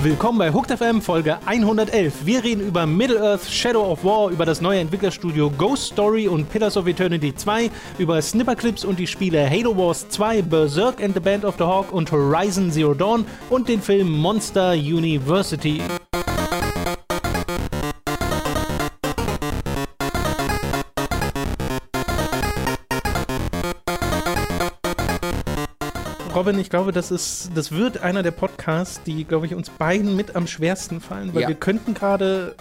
Willkommen bei Hooked FM Folge 111. Wir reden über Middle-earth, Shadow of War, über das neue Entwicklerstudio Ghost Story und Pillars of Eternity 2, über Snipperclips und die Spiele Halo Wars 2, Berserk and the Band of the Hawk und Horizon Zero Dawn und den Film Monster University. Robin, ich glaube, das ist, das wird einer der Podcasts, die, glaube ich, uns beiden mit am schwersten fallen, weil Ja. wir könnten gerade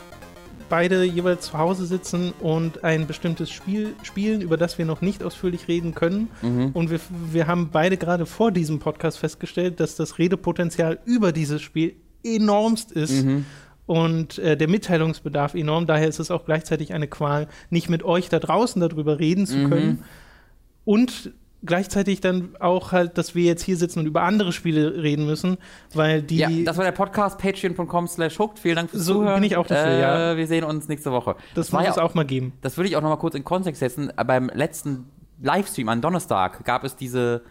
beide jeweils zu Hause sitzen und ein bestimmtes Spiel spielen, über das wir noch nicht ausführlich reden können. Mhm. Und wir, wir haben beide gerade vor diesem Podcast festgestellt, dass das Redepotenzial über dieses Spiel enormst ist. Mhm. Und äh, der Mitteilungsbedarf enorm. Daher ist es auch gleichzeitig eine Qual, nicht mit euch da draußen darüber reden zu Mhm. können. Und gleichzeitig dann auch halt, dass wir jetzt hier sitzen und über andere Spiele reden müssen, weil die. Ja, das war der Podcast patreon.com slash hooked. Vielen Dank fürs So Zuhören. bin ich auch dafür, äh, ja. Wir sehen uns nächste Woche. das war muss es auch mal geben. Das würde ich auch noch mal kurz in Kontext setzen. Beim letzten Livestream an Donnerstag gab es diese,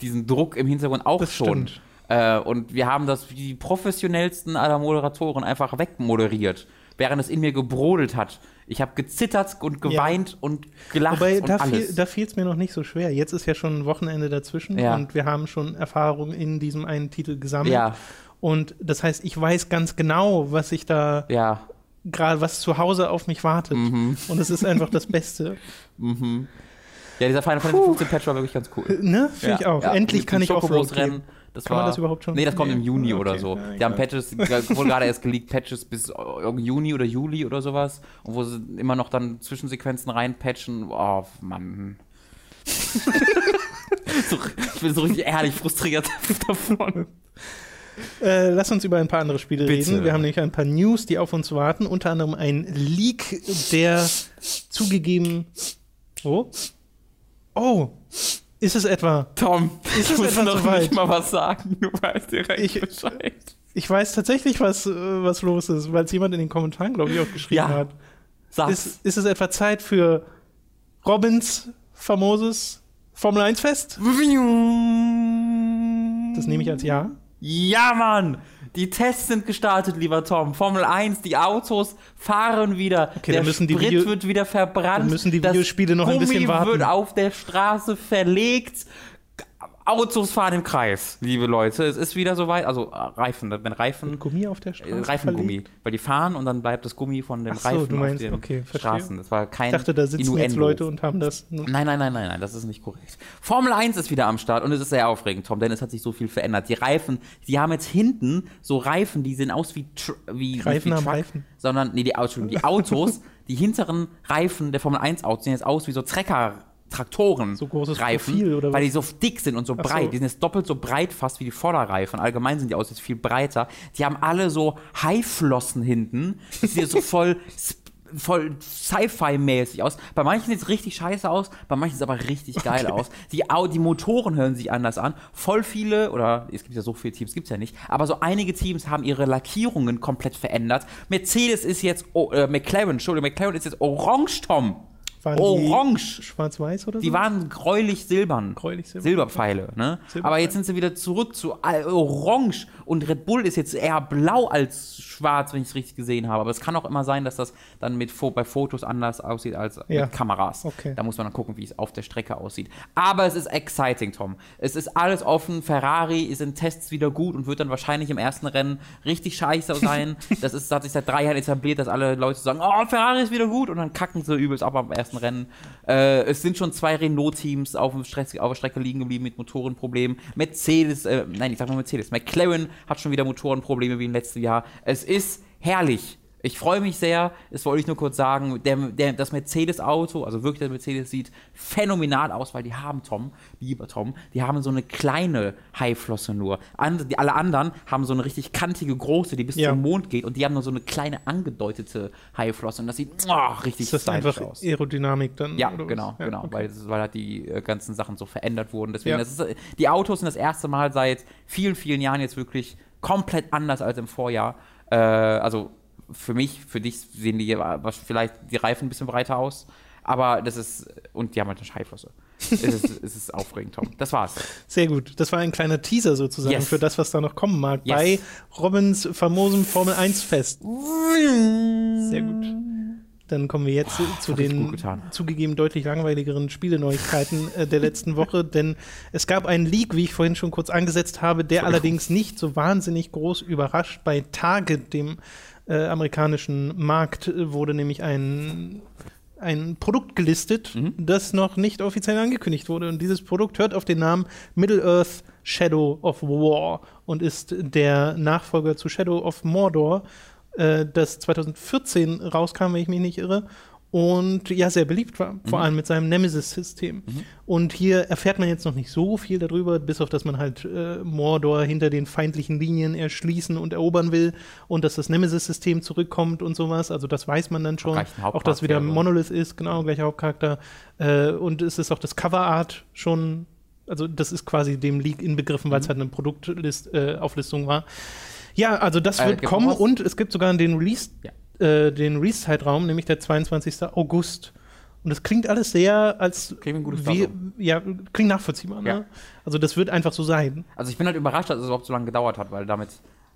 diesen Druck im Hintergrund auch Das schon. stimmt. Äh, und wir haben das wie die professionellsten aller Moderatoren einfach wegmoderiert, während es in mir gebrodelt hat. Ich habe gezittert und geweint und gelacht Wobei, und da, alles. fiel, da fiel es mir noch nicht so schwer. Jetzt ist ja schon ein Wochenende dazwischen Ja. und wir haben schon Erfahrung in diesem einen Titel gesammelt. ja, Und das heißt, ich weiß ganz genau, was ich da ja. gerade, was zu Hause auf mich wartet. Mhm. Und es ist einfach das Beste. Mhm. Ja, dieser Final Fantasy 15 Patch war wirklich ganz cool. Ne? Finde ich auch. Endlich Mit kann ich Schokobos-Rennen, gehen. Das Kann war, man das überhaupt schon? Nee, das kommt im Nee. Juni Okay. oder so. Ja, Die haben. Patches, wohl gerade erst geleakt, Patches bis Juni oder Juli oder sowas. Und wo sie immer noch dann Zwischensequenzen reinpatchen. Oh, Mann. so, ich bin so richtig ehrlich frustriert davon. Äh, lass uns über ein paar andere Spiele Bitte. reden. Wir haben nämlich ein paar News, die auf uns warten. Unter anderem ein Leak, der zugegeben. Oh. Oh. Ist es etwa? Tom, Ist es ich muss etwa noch soweit? nicht mal was sagen. Du weißt direkt Ich- Bescheid. Ich weiß tatsächlich, was, äh, was los ist, weil es jemand in den Kommentaren, glaube ich, auch geschrieben Ja. hat. Sag's. Ist, ist es etwa Zeit für Robins famoses Formel 1 Fest? Das nehme ich als Ja. Ja, Mann! Die Tests sind gestartet, lieber Tom. Formel 1, die Autos fahren wieder. Okay, der müssen die Sprit Video- wird wieder verbrannt. dann müssen die Videospiele noch ein Gummi bisschen warten. wird auf der Straße verlegt. Autos fahren im Kreis, liebe Leute. Es ist wieder soweit. Also äh, Reifen, wenn Reifen. Gummi auf der äh, Straße. Reifengummi, verlegt? weil die fahren und dann bleibt das Gummi von dem so, Reifen du meinst, auf den okay. Straßen. Das war kein Ich dachte, da sitzen jetzt. Leute und haben das. Nein, nein, nein, nein, nein, das ist nicht korrekt. Formel 1 ist wieder am Start und es ist sehr aufregend, Tom, denn es hat sich so viel verändert. Die Reifen, die haben jetzt hinten so Reifen, die sehen aus wie, wie, Reifen wie haben Truck, Reifen. sondern, nee, die, Autos, die Autos, die hinteren Reifen der Formel 1 Autos sehen jetzt aus wie so Trecker. Traktoren So großes Reifen, Profil oder weil was? die so dick sind und so Ach breit. so. Die sind jetzt doppelt so breit fast wie die Vorderreifen. Allgemein sind die Autos jetzt viel breiter. Die haben alle so Haiflossen hinten. Das sieht so voll voll Sci-Fi-mäßig aus. Bei manchen sieht es richtig scheiße aus, bei manchen sieht es aber richtig geil aus. Die, die Motoren hören sich anders an. Voll viele, oder es gibt ja so viele Teams, gibt es ja nicht, aber so einige Teams haben ihre Lackierungen komplett verändert. Mercedes ist jetzt, oh, äh, McLaren, Entschuldigung, McLaren ist jetzt orange, Tom. Orange. Schwarz-Weiß oder so? Die waren gräulich silbern. Gräulich silbern. Silberpfeile, ne? Silberpfeile. Aber jetzt sind sie wieder zurück zu orange und Red Bull ist jetzt eher blau als schwarz, wenn ich es richtig gesehen habe. Aber es kann auch immer sein, dass das dann mit bei Fotos anders aussieht als Ja. mit Kameras. Okay. Da muss man dann gucken, wie es auf der Strecke aussieht. Aber es ist exciting, Tom. Es ist alles offen. Ferrari ist in Tests wieder gut und wird dann wahrscheinlich im ersten Rennen richtig scheiße sein. das ist, hat sich seit drei Jahren etabliert, dass alle Leute sagen, oh, Ferrari ist wieder gut und dann kacken sie übelst ab am ersten Rennen. Äh, es sind schon zwei Renault-Teams auf, auf der Strecke liegen geblieben mit Motorenproblemen. Mercedes, äh, nein, ich sag mal Mercedes. McLaren hat schon wieder Motorenprobleme wie im letzten Jahr. Es ist herrlich. Ich freue mich sehr, das wollte ich nur kurz sagen, der, der, das Mercedes-Auto, also wirklich das Mercedes sieht phänomenal aus, weil die haben, Tom, lieber Tom, die haben so eine kleine Haiflosse nur. And, die, alle anderen haben so eine richtig kantige, große, die bis Ja. zum Mond geht und die haben nur so eine kleine angedeutete Haiflosse und das sieht oh, richtig Ist das stylisch einfach aus. Aerodynamik dann? Ja, genau, Ja, genau, okay. weil, weil halt die äh, ganzen Sachen so verändert wurden. Deswegen, Ja. ist, äh, die Autos sind das erste Mal seit vielen, vielen Jahren jetzt wirklich komplett anders als im Vorjahr. Äh, also für mich, für dich sehen die was- vielleicht die Reifen ein bisschen breiter aus, aber das ist, und die haben halt eine Scheiflosse. es, ist, es ist aufregend, Tom. Das war's. Sehr gut. Das war ein kleiner Teaser sozusagen Yes. für das, was da noch kommen mag Yes. bei Robins famosem Formel 1 Fest. Sehr gut. Dann kommen wir jetzt zu richtig gut den zugegeben deutlich langweiligeren Spieleneuigkeiten äh, der letzten Woche, denn es gab einen Leak, wie ich vorhin schon kurz angesetzt habe, der allerdings nicht so wahnsinnig groß überrascht. Bei Target, dem äh, amerikanischen Markt, äh, wurde nämlich ein ein Produkt gelistet, Mhm. das noch nicht offiziell angekündigt wurde. Und dieses Produkt hört auf den Namen Middle-earth Shadow of War und ist der Nachfolger zu Shadow of Mordor, äh, das 2014 rauskam, wenn ich mich nicht irre. Und ja, sehr beliebt war, vor allem mit seinem Nemesis-System. Und hier erfährt man jetzt noch nicht so viel darüber, bis auf dass man halt äh, Mordor hinter den feindlichen Linien erschließen und erobern will und dass das Nemesis-System zurückkommt und sowas. Also das weiß man dann schon. Auch dass wieder. Monolith ist, genau, gleicher Hauptcharakter. Äh, und es ist auch das Coverart schon, also das ist quasi dem Leak inbegriffen, weil es halt eine Produktauflistung äh, Auflistung war. Ja, also das Äh, wird kommen und es gibt sogar den Release, Ja. Äh, den Release-Zeitraum, nämlich der 22. August. Und das klingt alles sehr als Klingt ein gutes wie, ja, klingt nachvollziehbar, Ja. ne? Also das wird einfach so sein. Also ich bin halt überrascht, dass es überhaupt so lange gedauert hat, weil damit,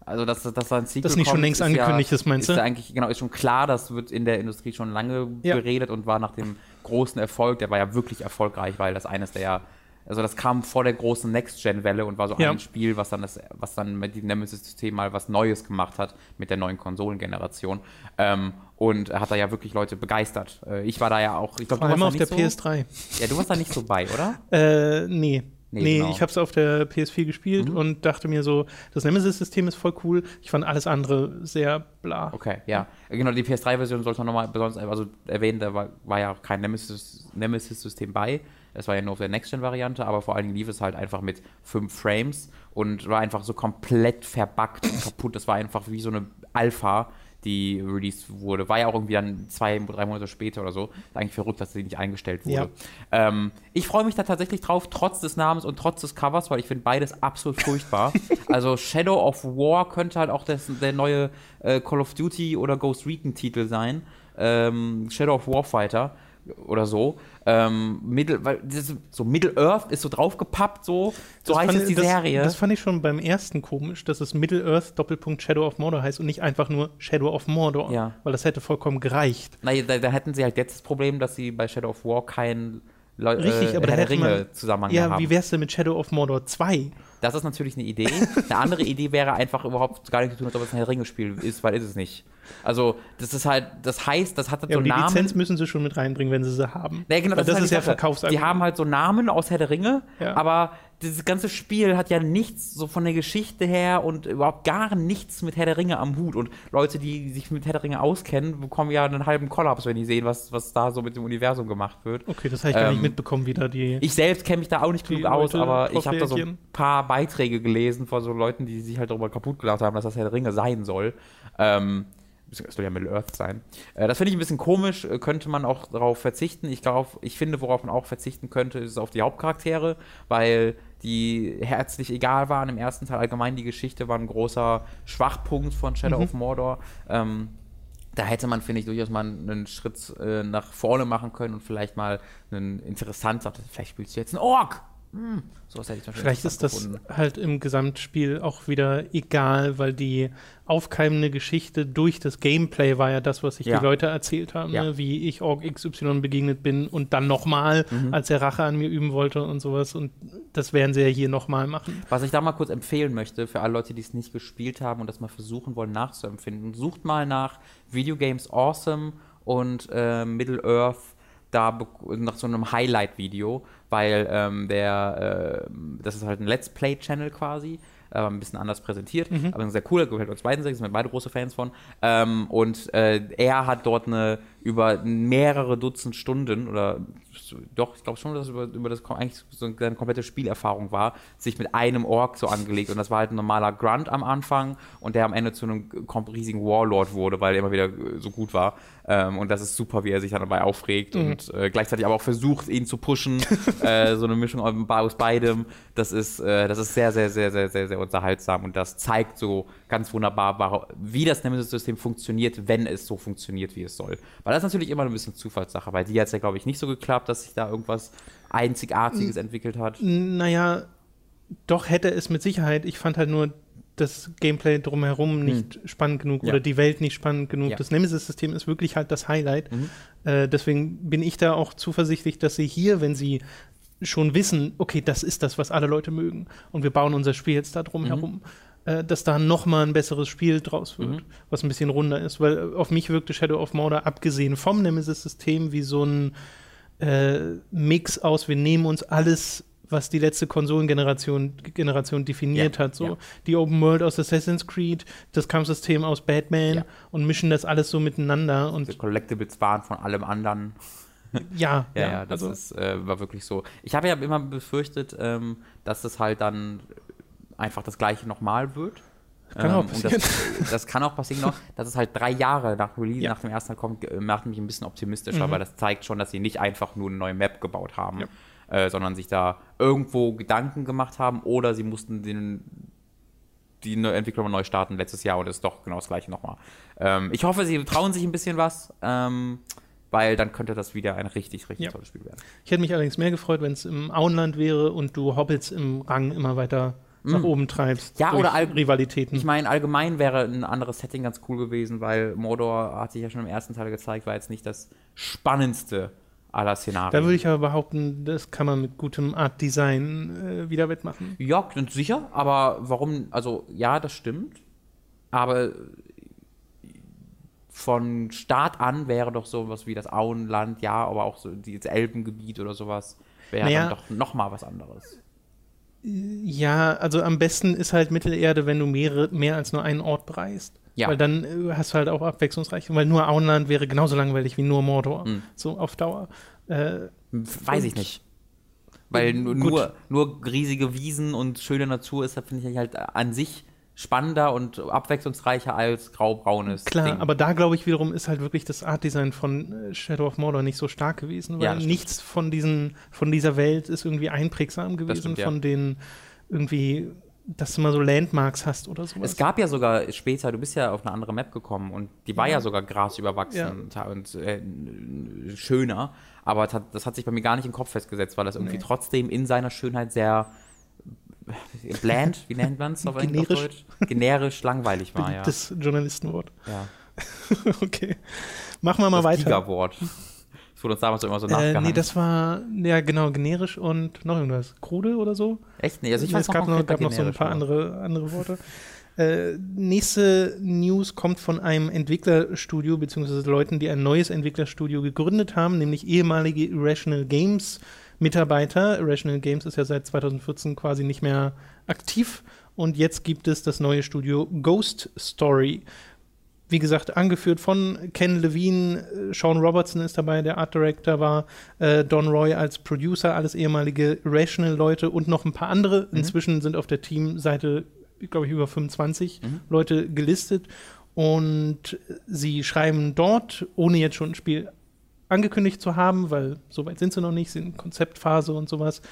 also dass, dass da ein Sequel Das nicht schon kommt, längst ist angekündigt ja, ist, meinst du? Ist ja eigentlich, genau, ist schon klar, das wird in der Industrie schon lange Ja. geredet und war nach dem großen Erfolg, der war ja wirklich erfolgreich, weil das eines der, also das kam vor der großen Next-Gen-Welle und war so Ja. ein Spiel, was dann das, was dann mit dem Nemesis-System mal was Neues gemacht hat mit der neuen Konsolengeneration. Ähm, und hat da ja wirklich Leute begeistert. Äh, ich war da ja auch, ich glaube, du warst auf der so, PS3. Ja, du warst da nicht so bei, oder? Äh, nee. Nee, Nee, genau. ich habe es auf der PS4 gespielt Mhm. und dachte mir so, das Nemesis-System ist voll cool. Ich fand alles andere sehr bla. Okay, ja. Genau, die PS3-Version sollte man nochmal besonders also erwähnen, da war, war ja auch kein Nemesis- Nemesis-System bei. Es war ja nur auf der Next-Gen-Variante, aber vor allen Dingen lief es halt einfach mit 5 Frames und war einfach so komplett verbuggt und kaputt. Das war einfach wie so eine Alpha, die released wurde. War ja auch irgendwie dann zwei, drei Monate später oder so. Ist eigentlich verrückt, dass sie nicht eingestellt wurde. Ähm, ich freue mich da tatsächlich drauf, trotz des Namens und trotz des Covers, weil ich finde beides absolut furchtbar. also Shadow of War könnte halt auch das, der neue äh, Call of Duty oder Ghost Recon-Titel sein. Ähm, Shadow of Warfighter oder so. Ähm, Middle, weil das, so Middle Earth ist so draufgepappt, so, so Das heißt fand- jetzt die das, Serie. Das fand ich schon beim ersten komisch, dass es Middle Earth Doppelpunkt Shadow of Mordor heißt und nicht einfach nur Shadow of Mordor. Ja. Weil das hätte vollkommen gereicht. Na, da, da hätten sie halt jetzt das Problem, dass sie bei Shadow of War keinen Richtig, äh, aber da Herr der hätte man- Ringe Zusammenhang Ja, haben. wie wär's denn mit Shadow of Mordor 2? Das ist natürlich eine Idee. Eine andere Idee wäre einfach überhaupt gar nichts zu tun, als ob es ein Herr Ringe-Spiel ist, weil ist es nicht. Also, das ist halt, das heißt, das hat halt Ja, so die Namen. Lizenz müssen sie schon mit reinbringen, wenn sie sie haben. Ja, genau, Weil das, halt ist die ja. Verkaufsargument. Die haben halt so Namen aus Herr der Ringe, Ja. aber dieses ganze Spiel hat ja nichts so von der Geschichte her und überhaupt gar nichts mit Herr der Ringe am Hut. Und Leute, die sich mit Herr der Ringe auskennen, bekommen ja einen halben Kollaps, wenn die sehen, was, was da so mit dem Universum gemacht wird. Okay, das habe ich gar nicht Ähm, mitbekommen, wie da die. Ich selbst kenne mich da auch nicht Die genug aus, aber ich habe da so ein paar Beiträge gelesen von so Leuten, die sich halt darüber kaputt gelacht haben, dass das Herr der Ringe sein soll. Ähm, es soll ja Middle Earth sein. Äh, das finde ich ein bisschen komisch, äh, könnte man auch darauf verzichten. Ich glaube, ich finde, worauf man auch verzichten könnte, ist auf die Hauptcharaktere, weil die herzlich egal waren im ersten Teil. Allgemein die Geschichte war ein großer Schwachpunkt von Shadow Mhm. of Mordor. Ähm, da hätte man, finde ich, durchaus mal einen Schritt äh, nach vorne machen können und vielleicht mal einen interessanter, vielleicht spielst du jetzt einen Ork. Hm, sowas hätte ich zum Beispiel Vielleicht ist das gefunden. halt im Gesamtspiel auch wieder egal, weil die aufkeimende Geschichte durch das Gameplay war ja das, was sich Ja. die Leute erzählt haben, Ja. ne? wie ich Org XY begegnet bin und dann nochmal, Mhm. als er Rache an mir üben wollte und sowas. Und das werden sie ja hier nochmal machen. Was ich da mal kurz empfehlen möchte, für alle Leute, die es nicht gespielt haben und das mal versuchen wollen nachzuempfinden, sucht mal nach Video Games Awesome und äh, Middle Earth da nach so einem Highlight-Video, weil ähm, der, äh, das ist halt ein Let's Play-Channel quasi, äh, ein bisschen anders präsentiert, aber ein sehr cooler, gefällt uns beiden sehr, sind wir beide große Fans von. Ähm, und äh, er hat dort eine über mehrere Dutzend Stunden oder doch, ich glaube schon, dass es über, über das eigentlich so eine komplette Spielerfahrung war, sich mit einem Ork so angelegt und das war halt ein normaler Grunt am Anfang und der am Ende zu einem riesigen Warlord wurde, weil er immer wieder äh, so gut war. Ähm, und das ist super, wie er sich dann dabei aufregt und äh, gleichzeitig aber auch versucht, ihn zu pushen. äh, so eine Mischung aus beidem. Das ist, äh, das ist sehr, sehr, sehr, sehr, sehr, sehr unterhaltsam und das zeigt so ganz wunderbar, wie das Nemesis-System funktioniert, wenn es so funktioniert, wie es soll. Weil das ist natürlich immer ein bisschen Zufallssache. Bei dir hat es ja, glaube ich, nicht so geklappt. Dass sich da irgendwas Einzigartiges entwickelt hat. Naja, doch hätte es mit Sicherheit. Ich fand halt nur das Gameplay drumherum nicht spannend genug Ja. oder die Welt nicht spannend genug. Ja. Das Nemesis-System ist wirklich halt das Highlight. Mhm. Äh, deswegen bin ich da auch zuversichtlich, dass sie hier, wenn sie schon wissen, okay, das ist das, was alle Leute mögen und wir bauen unser Spiel jetzt da drum Mhm. herum, äh, dass da noch mal ein besseres Spiel draus wird, Mhm. was ein bisschen runder ist. Weil äh, auf mich wirkte Shadow of Mordor, abgesehen vom Nemesis-System, wie so ein äh, Mix aus, wir nehmen uns alles, was die letzte Konsolengeneration Generation definiert Ja, hat. So ja. die Open World aus Assassin's Creed, das Kampfsystem aus Batman Ja. und mischen das alles so miteinander. Und Die Collectibles waren von allem anderen. ja, Ja, ja, das also, ist, äh, war wirklich so. Ich habe ja immer befürchtet, ähm, dass es halt dann einfach das gleiche nochmal wird. Kann auch Ähm, und passieren. das, das kann auch passieren noch, dass es halt drei Jahre nach Release, Ja. nach dem ersten Teil kommt, äh, macht mich ein bisschen optimistischer, Mhm. weil das zeigt schon, dass sie nicht einfach nur eine neue Map gebaut haben, Ja. äh, sondern sich da irgendwo Gedanken gemacht haben oder sie mussten den, die Entwicklung neu starten letztes Jahr und es ist doch genau das gleiche nochmal. Ähm, ich hoffe, sie trauen sich ein bisschen was, ähm, weil dann könnte das wieder ein richtig, richtig Ja. tolles Spiel werden. Ich hätte mich allerdings mehr gefreut, wenn es im Auenland wäre und du Hobbits im Rang immer weiter nach oben treibst. Ja, oder all- Rivalitäten. Ich meine, allgemein wäre ein anderes Setting ganz cool gewesen, weil Mordor hat sich ja schon im ersten Teil gezeigt, war jetzt nicht das spannendste aller Szenarien. da würde ich aber behaupten, das kann man mit gutem Art Design äh, wieder wettmachen. ja, sicher, aber warum, also ja, das stimmt, aber von Start an wäre doch sowas wie das Auenland, ja, aber auch so dieses Elbengebiet oder sowas, wäre Naja. dann doch nochmal was anderes. Ja, also am besten ist halt Mittelerde, wenn du mehrere, mehr als nur einen Ort bereist. Ja. Weil dann äh, hast du halt auch abwechslungsreich. Weil nur Auenland wäre genauso langweilig wie nur Mordor. Hm. So auf Dauer. Äh, Weiß ich nicht. Weil nu- Gut. nur, nur riesige Wiesen und schöne Natur ist, finde ich halt an sich spannender und abwechslungsreicher als graubraunes klar, Ding. aber da glaube ich wiederum ist halt wirklich das Artdesign von äh, Shadow of Mordor nicht so stark gewesen, weil Ja, nichts von, diesen, von dieser Welt ist irgendwie einprägsam gewesen, stimmt, ja. von den irgendwie, dass du mal so Landmarks hast oder sowas. es gab ja sogar später, du bist ja auf eine andere Map gekommen und die war ja, Ja. sogar grasüberwachsen und äh, schöner, aber das hat, das hat sich bei mir gar nicht im Kopf festgesetzt, weil das irgendwie Nee. trotzdem in seiner Schönheit sehr bland, wie nennt man es auf Generisch. Deutsch? Generisch langweilig war, ja. das Journalistenwort. ja. okay. Machen wir mal das weiter. Gigawort. Das wurde uns damals immer so Äh, nachgehangen. nee, das war, ja genau, generisch und noch irgendwas. Krude oder so? Echt nicht? Also ich Nee, weiß es gab noch, gab noch so ein paar andere, andere Worte. Äh, nächste News kommt von einem Entwicklerstudio, beziehungsweise Leuten, die ein neues Entwicklerstudio gegründet haben, nämlich ehemalige Irrational Games Mitarbeiter. Irrational Games ist ja seit 2014 quasi nicht mehr aktiv und jetzt gibt es das neue Studio Ghost Story. Wie gesagt, angeführt von Ken Levine, äh, Sean Robertson ist dabei, der Art Director war, äh, Don Roy als Producer, alles ehemalige Irrational-Leute und noch ein paar andere. Inzwischen sind auf der Teamseite, glaube ich, über 25 Mhm. Leute gelistet. Und sie schreiben dort, ohne jetzt schon ein Spiel angekündigt zu haben, weil so weit sind sie noch nicht, sind in Konzeptphase und sowas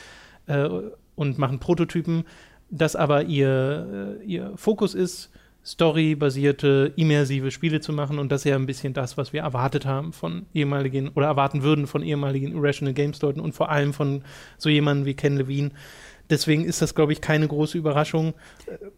äh, und machen Prototypen, dass aber ihr, äh, ihr Fokus ist, storybasierte, immersive Spiele zu machen und das ist ja ein bisschen das, was wir erwartet haben von ehemaligen oder erwarten würden von ehemaligen Irrational Games Leuten und vor allem von so jemandem wie Ken Levine. Deswegen ist das, glaube ich, keine große Überraschung.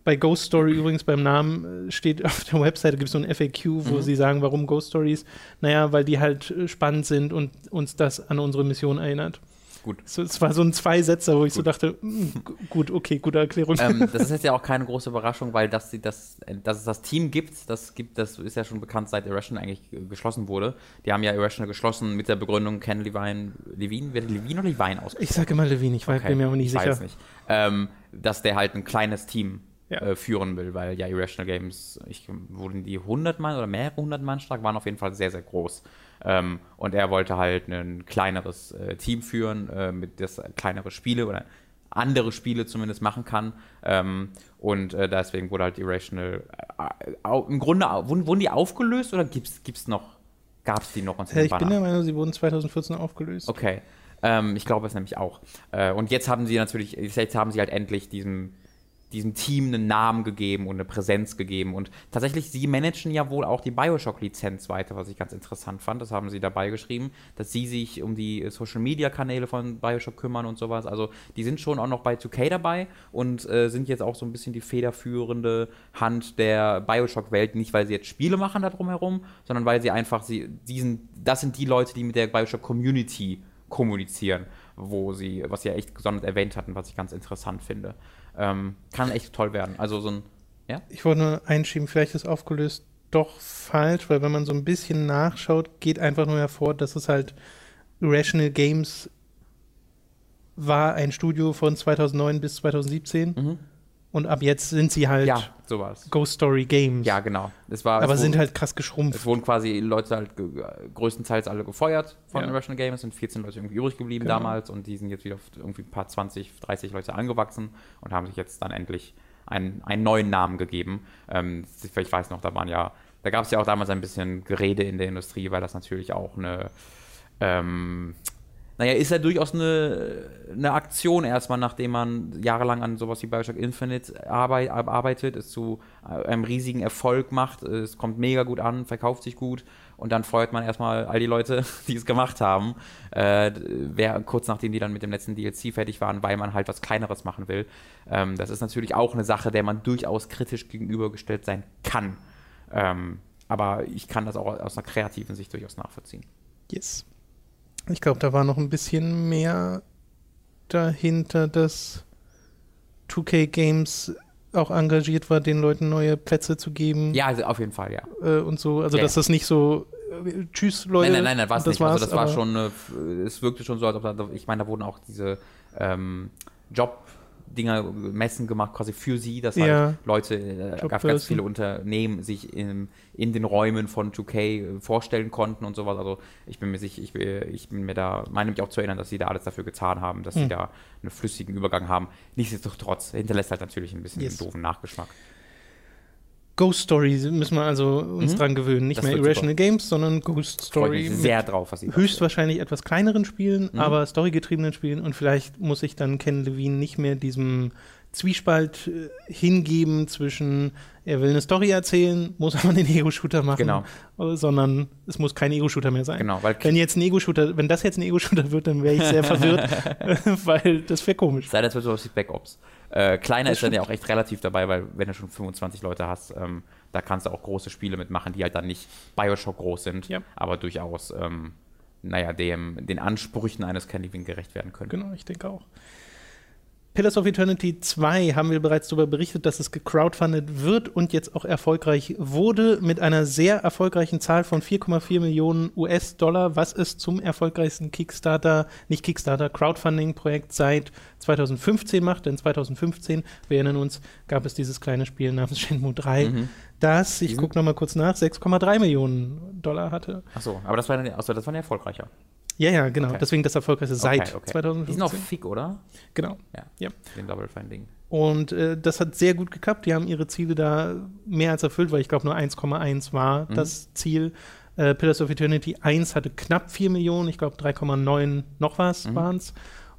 Bei Ghost Story übrigens beim Namen äh, steht auf der Webseite, gibt es so ein FAQ, wo Mhm. sie sagen, warum Ghost Stories? Naja, weil die halt äh, spannend sind und uns das an unsere Mission erinnert. Gut. So, es war so ein Zweisetzer, wo ich so Gut. dachte, hm, gu- gut, okay, gute Erklärung. ähm, das ist jetzt ja auch keine große Überraschung, weil dass, sie das, dass es das Team gibt, das gibt, das ist ja schon bekannt, seit Irrational eigentlich äh, geschlossen wurde. Die haben ja Irrational geschlossen mit der Begründung Ken Levine, Levine, wird Levine oder Levine ausgesprochen? ich sage immer Levine, ich weiß, Okay, bin mir aber nicht ich sicher. Weiß nicht. Ähm, dass der halt ein kleines Team Ja. äh, führen will, weil ja Irrational Games, ich, wurden die 100 Mann oder mehrere 100 Mann stark, waren auf jeden Fall sehr, sehr groß. Ähm, und er wollte halt ein kleineres äh, Team führen, äh, mit das kleinere Spiele oder andere Spiele zumindest machen kann. Ähm, und äh, deswegen wurde halt Irrational äh, im Grunde, wurden, wurden die aufgelöst oder gibt's, gibt's noch, gab es die noch? und sind Äh, ich bin der Meinung, sie wurden 2014 aufgelöst. Okay. Ähm, ich glaube es nämlich auch. Äh, und jetzt haben sie natürlich, jetzt haben sie halt endlich diesem diesem Team einen Namen gegeben und eine Präsenz gegeben. Und tatsächlich, sie managen ja wohl auch die Bioshock-Lizenz weiter, was ich ganz interessant fand. Das haben sie dabei geschrieben, dass sie sich um die Social-Media-Kanäle von Bioshock kümmern und sowas. Also die sind schon auch noch bei 2K dabei und äh, sind jetzt auch so ein bisschen die federführende Hand der Bioshock-Welt. Nicht, weil sie jetzt Spiele machen da drumherum, sondern weil sie einfach, sie, diesen, das sind die Leute, die mit der Bioshock-Community kommunizieren, wo sie, was sie ja echt gesondert erwähnt hatten, was ich ganz interessant finde. Ähm, kann echt toll werden. Also so ein, ja? Ich wollte nur einschieben, vielleicht ist aufgelöst doch falsch, weil wenn man so ein bisschen nachschaut, geht einfach nur hervor, dass es halt Irrational Games war ein Studio von 2009 bis 2017. Mhm. Und ab jetzt sind sie halt ja, sowas. Ghost Story Games. Ja, genau. Das war, Aber sind halt krass geschrumpft. Es wurden quasi Leute halt größtenteils alle gefeuert von ja. Irrational Games. Es sind 14 Leute irgendwie übrig geblieben genau. damals und die sind jetzt wieder auf irgendwie ein paar 20, 30 Leute angewachsen und haben sich jetzt dann endlich einen, einen neuen Namen gegeben. Ähm, ich weiß noch, da waren ja, da gab es ja auch damals ein bisschen Gerede in der Industrie, weil das natürlich auch eine ähm, naja, ist ja durchaus eine, eine Aktion erstmal, nachdem man jahrelang an sowas wie Bioshock Infinite arbeit, arbeitet, es zu einem riesigen Erfolg macht, es kommt mega gut an, verkauft sich gut und dann freut man erstmal all die Leute, die es gemacht haben, äh, wer, kurz nachdem die dann mit dem letzten DLC fertig waren, weil man halt was Kleineres machen will. Ähm, das ist natürlich auch eine Sache, der man durchaus kritisch gegenübergestellt sein kann. Ähm, aber ich kann das auch aus einer kreativen Sicht durchaus nachvollziehen. Yes. Ich glaube, da war noch ein bisschen mehr dahinter, dass 2K Games auch engagiert war, den Leuten neue Plätze zu geben. Ja, also auf jeden Fall, ja. Äh, und so, also ja, dass das nicht so äh, Tschüss, Leute. Nein, nein, nein, war es nicht. Also das war schon, äh, es wirkte schon so, als ob da, ich meine, da wurden auch diese ähm, Job Dinger, Messen gemacht, quasi für sie, dass halt ja. Leute, äh, gab ganz viele Unternehmen sich in, in den Räumen von 2K äh, vorstellen konnten und sowas. Also ich bin mir sicher, ich, ich bin mir da, meine mich auch zu erinnern, dass sie da alles dafür getan haben, dass mhm. sie da einen flüssigen Übergang haben. Nichtsdestotrotz hinterlässt halt natürlich ein bisschen yes. einen doofen Nachgeschmack. Ghost Story müssen wir also uns mhm. dran gewöhnen. Nicht das mehr Irrational super. Games, sondern Ghost Story. Ich sehr drauf, was ich Höchstwahrscheinlich etwas kleineren Spielen, mhm. aber storygetriebenen Spielen. Und vielleicht muss sich dann Ken Levine nicht mehr diesem Zwiespalt äh, hingeben zwischen, er will eine Story erzählen, muss aber einen Ego-Shooter machen. Genau. Äh, sondern es muss kein Ego-Shooter mehr sein. Genau, weil wenn jetzt ein Ego-Shooter, wenn das jetzt ein Ego-Shooter wird, dann wäre ich sehr verwirrt, weil das wäre komisch. Sei das wird sowas wie Backups. Äh, kleiner das ist dann ja auch echt relativ dabei, weil wenn du schon 25 Leute hast, ähm, da kannst du auch große Spiele mitmachen, die halt dann nicht Bioshock groß sind, ja. aber durchaus, ähm, naja, dem, den Ansprüchen eines Candy Wing gerecht werden können. Genau, ich denke auch. Pillars of Eternity 2 haben wir bereits darüber berichtet, dass es gecrowdfundet wird und jetzt auch erfolgreich wurde mit einer sehr erfolgreichen Zahl von 4,4 Millionen US-Dollar, was es zum erfolgreichsten Kickstarter, nicht Kickstarter, Crowdfunding-Projekt seit 2015 macht. Denn 2015, wir erinnern uns, gab es dieses kleine Spiel namens Shenmue 3, mhm. das, ich gucke nochmal kurz nach, 6,3 Millionen Dollar hatte. Achso, aber das war, also das war ein erfolgreicher. Ja, ja, genau. Okay. Deswegen das erfolgreichste seit okay, okay. 2015. Die sind auch fick, oder? Genau. Ja. ja. Den Double Finding. Und äh, das hat sehr gut geklappt. Die haben ihre Ziele da mehr als erfüllt, weil ich glaube, nur 1,1 war mhm. das Ziel. Äh, Pillars of Eternity 1 hatte knapp 4 Millionen, ich glaube 3,9 noch was mhm. waren es.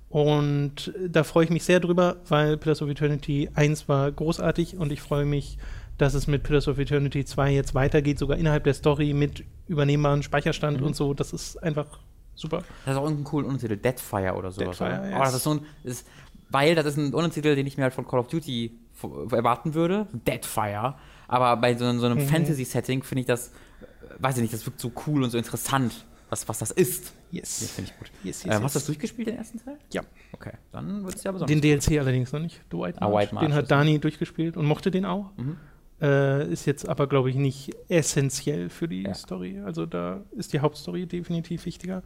Und da freue ich mich sehr drüber, weil Pillars of Eternity 1 war großartig und ich freue mich, dass es mit Pillars of Eternity 2 jetzt weitergeht, sogar innerhalb der Story mit übernehmbaren Speicherstand mhm. und so. Das ist einfach Super. Das ist auch irgendein cooler Untertitel, Deadfire oder sowas. Deadfire, oder? Yes. Oh, das ist so ein, das ist, weil das ist ein Untertitel, den ich mir halt von Call of Duty erwarten würde. Deadfire. Aber bei so, so einem mhm. Fantasy-Setting finde ich das, weiß ich nicht, das wirkt so cool und so interessant, was, was das ist. Yes. Das finde ich gut. Yes, yes, ähm, hast du das durchgespielt, den ersten Teil? Ja. Okay, dann wird es ja besonders Den DLC gut. allerdings noch nicht. The White March. Ah, White March den hat Dani durchgespielt und mochte den auch. Mhm. Äh, ist jetzt aber, glaube ich, nicht essentiell für die ja. Story. Also da ist die Hauptstory definitiv wichtiger.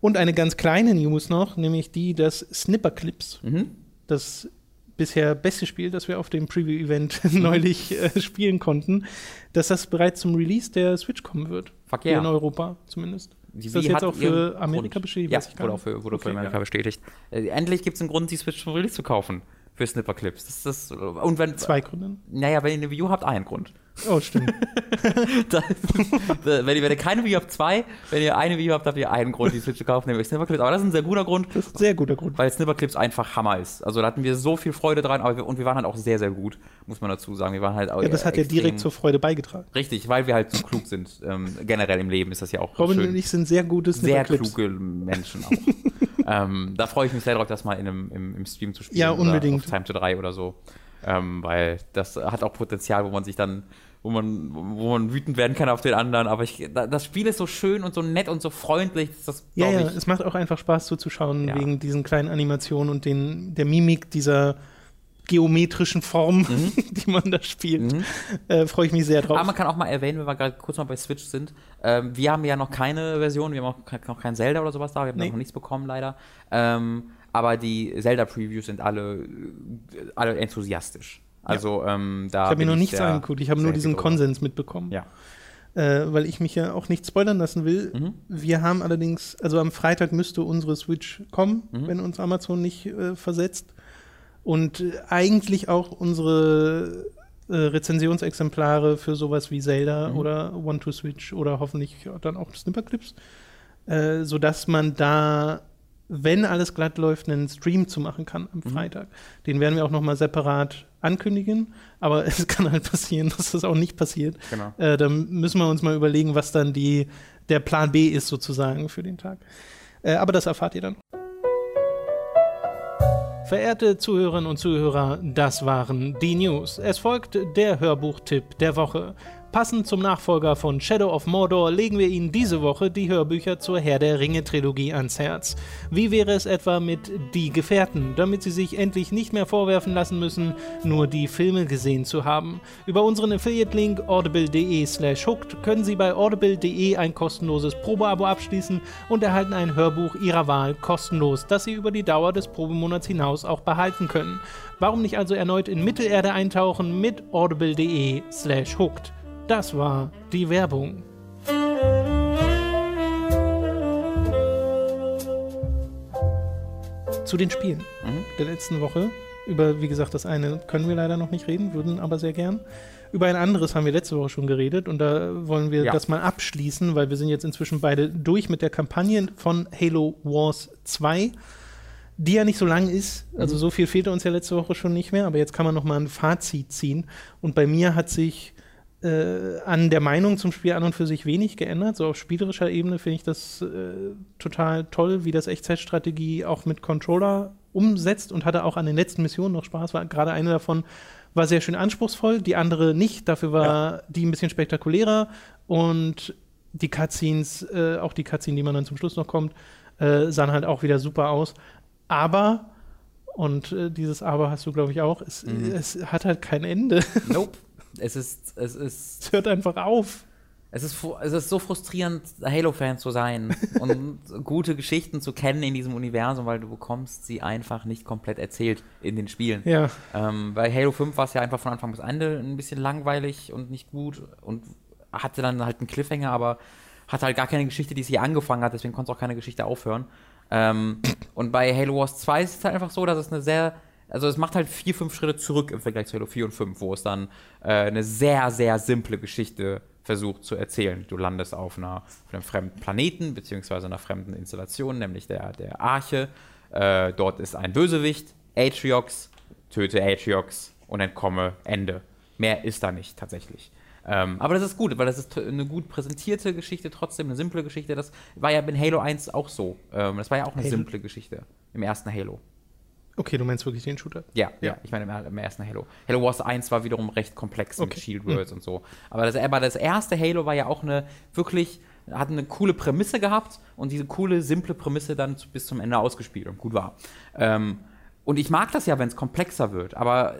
Und eine ganz kleine News noch, nämlich die des Snipper Clips. Mhm. Das bisher beste Spiel, das wir auf dem Preview-Event mhm. neulich äh, spielen konnten, dass das bereits zum Release der Switch kommen wird. Fuck yeah. In Europa zumindest. Wie, ist das jetzt auch für Amerika bestätigt? Ja, wurde auch für, wurde okay, für Amerika ja. bestätigt. Äh, endlich gibt es einen Grund, die Switch zum Release zu kaufen für Snipper Clips. Das, das, und wenn, Zwei Gründe? Naja, wenn ihr eine View habt, einen Grund. Oh, stimmt. Wenn, ihr, wenn ihr keine Wii habt, zwei. Wenn ihr eine Wii habt, habt ihr einen Grund, die Switch zu kaufen, nämlich Snipperclips. Aber das ist ein sehr guter Grund, Das ist ein sehr guter Grund. weil Snipperclips einfach Hammer ist. Also da hatten wir so viel Freude dran, aber wir, und wir waren halt auch sehr, sehr gut, muss man dazu sagen. Wir waren halt auch Ja, das hat ja direkt zur Freude beigetragen. Richtig, weil wir halt so klug sind. Ähm, generell im Leben ist das ja auch Robin schön. und ich sind sehr gute sehr Snipperclips. kluge Menschen auch. ähm, da freue ich mich sehr drauf, das mal in einem, im, im Stream zu spielen. Ja, Oder unbedingt. auf Time to 3 oder so. Ähm, weil das hat auch Potenzial, wo man sich dann, wo man, wo man wütend werden kann auf den anderen. Aber ich, da- das Spiel ist so schön und so nett und so freundlich, das, Ja, ja, ich, es macht auch einfach Spaß zuzuschauen, Ja. wegen diesen kleinen Animationen und den, der Mimik dieser geometrischen Form, Mhm. die man da spielt. Äh, Freue ich mich sehr drauf. Aber man kann auch mal erwähnen, wenn wir gerade kurz mal bei Switch sind, ähm, wir haben ja noch keine Version, wir haben auch noch kein Zelda oder sowas da, wir haben Nee. noch nichts bekommen leider. Ähm, aber die Zelda-Previews sind alle, alle enthusiastisch. Also ähm, da ich habe mir noch nichts angeguckt, ich habe nur diesen happy drüber. Konsens mitbekommen. Ja. äh, weil ich mich ja auch nicht spoilern lassen will. Mhm. Wir haben allerdings, also am Freitag müsste unsere Switch kommen, Mhm. wenn uns Amazon nicht äh, versetzt. Und äh, eigentlich auch unsere äh, Rezensionsexemplare für sowas wie Zelda Mhm. oder One to Switch oder hoffentlich dann auch Snipperclips, äh, sodass man da, wenn alles glatt läuft, einen Stream zu machen kann am Mhm. Freitag. Den werden wir auch noch mal separat ankündigen, aber es kann halt passieren, dass das auch nicht passiert. Genau. Äh, dann müssen wir uns mal überlegen, was dann die, der Plan B ist sozusagen für den Tag. Äh, aber das erfahrt ihr dann. Verehrte Zuhörerinnen und Zuhörer, das waren die News. Es folgt der Hörbuchtipp der Woche. Passend zum Nachfolger von Shadow of Mordor legen wir Ihnen diese Woche die Hörbücher zur Herr der Ringe Trilogie ans Herz. Wie wäre es etwa mit Die Gefährten, damit Sie sich endlich nicht mehr vorwerfen lassen müssen, nur die Filme gesehen zu haben? Über unseren Affiliate-Link audible.de slash hooked können Sie bei audible.de ein kostenloses Probeabo abschließen und erhalten ein Hörbuch Ihrer Wahl kostenlos, das Sie über die Dauer des Probemonats hinaus auch behalten können. Warum nicht also erneut in Mittelerde eintauchen mit audible.de slash hooked? Das war die Werbung. Zu den Spielen Mhm. der letzten Woche. Über, wie gesagt, das eine können wir leider noch nicht reden, würden aber sehr gern. Über ein anderes haben wir letzte Woche schon geredet und da wollen wir Ja. das mal abschließen, weil wir sind jetzt inzwischen beide durch mit der Kampagne von Halo Wars 2, die ja nicht so lang ist. Also so viel fehlte uns ja letzte Woche schon nicht mehr, aber jetzt kann man noch mal ein Fazit ziehen. Und bei mir hat sich äh, an der Meinung zum Spiel an und für sich wenig geändert. So auf spielerischer Ebene finde ich das äh, total toll, wie das Echtzeitstrategie auch mit Controller umsetzt und hatte auch an den letzten Missionen noch Spaß. War gerade eine davon war sehr schön anspruchsvoll, die andere nicht. Dafür war die ein bisschen spektakulärer und die Cutscenes, äh, auch die Cutscene, die man dann zum Schluss noch kommt, äh, sahen halt auch wieder super aus. Aber und äh, dieses Aber hast du, glaube ich, auch. Es, es hat halt kein Ende. Nope. Es ist, es ist, es hört einfach auf. es ist, es ist so frustrierend, Halo-Fan zu sein und gute Geschichten zu kennen in diesem Universum, weil du bekommst sie einfach nicht komplett erzählt in den Spielen. Ja. Ähm, bei Halo 5 war es ja einfach von Anfang bis Ende ein bisschen langweilig und nicht gut und hatte dann halt einen Cliffhanger, aber hatte halt gar keine Geschichte, die es hier angefangen hat, deswegen konnte es auch keine Geschichte aufhören. Ähm, und bei Halo Wars 2 ist es halt einfach so, dass es eine sehr, also es macht halt vier, fünf Schritte zurück im Vergleich zu Halo 4 und 5, wo es dann äh, eine sehr, sehr simple Geschichte versucht zu erzählen. Du landest auf, einer, auf einem fremden Planeten, beziehungsweise einer fremden Installation, nämlich der, der Arche. Äh, dort ist ein Bösewicht, Atriox, töte Atriox und entkomme, Ende. Mehr ist da nicht tatsächlich. Ähm, aber das ist gut, weil das ist eine gut präsentierte Geschichte, trotzdem eine simple Geschichte. Das war ja in Halo 1 auch so. Ähm, das war ja auch eine Halo- simple Geschichte im ersten Halo. Okay, du meinst wirklich den Shooter. Ja, ja, Ja. ich meine im, im ersten Halo. Halo Wars 1 war wiederum recht komplex mit Okay. Shield Worlds und so. Aber das, aber das erste Halo war ja auch eine wirklich, hat eine coole Prämisse gehabt und diese coole, simple Prämisse dann bis zum Ende ausgespielt und gut war. Ähm, und ich mag das ja, wenn es komplexer wird, aber äh,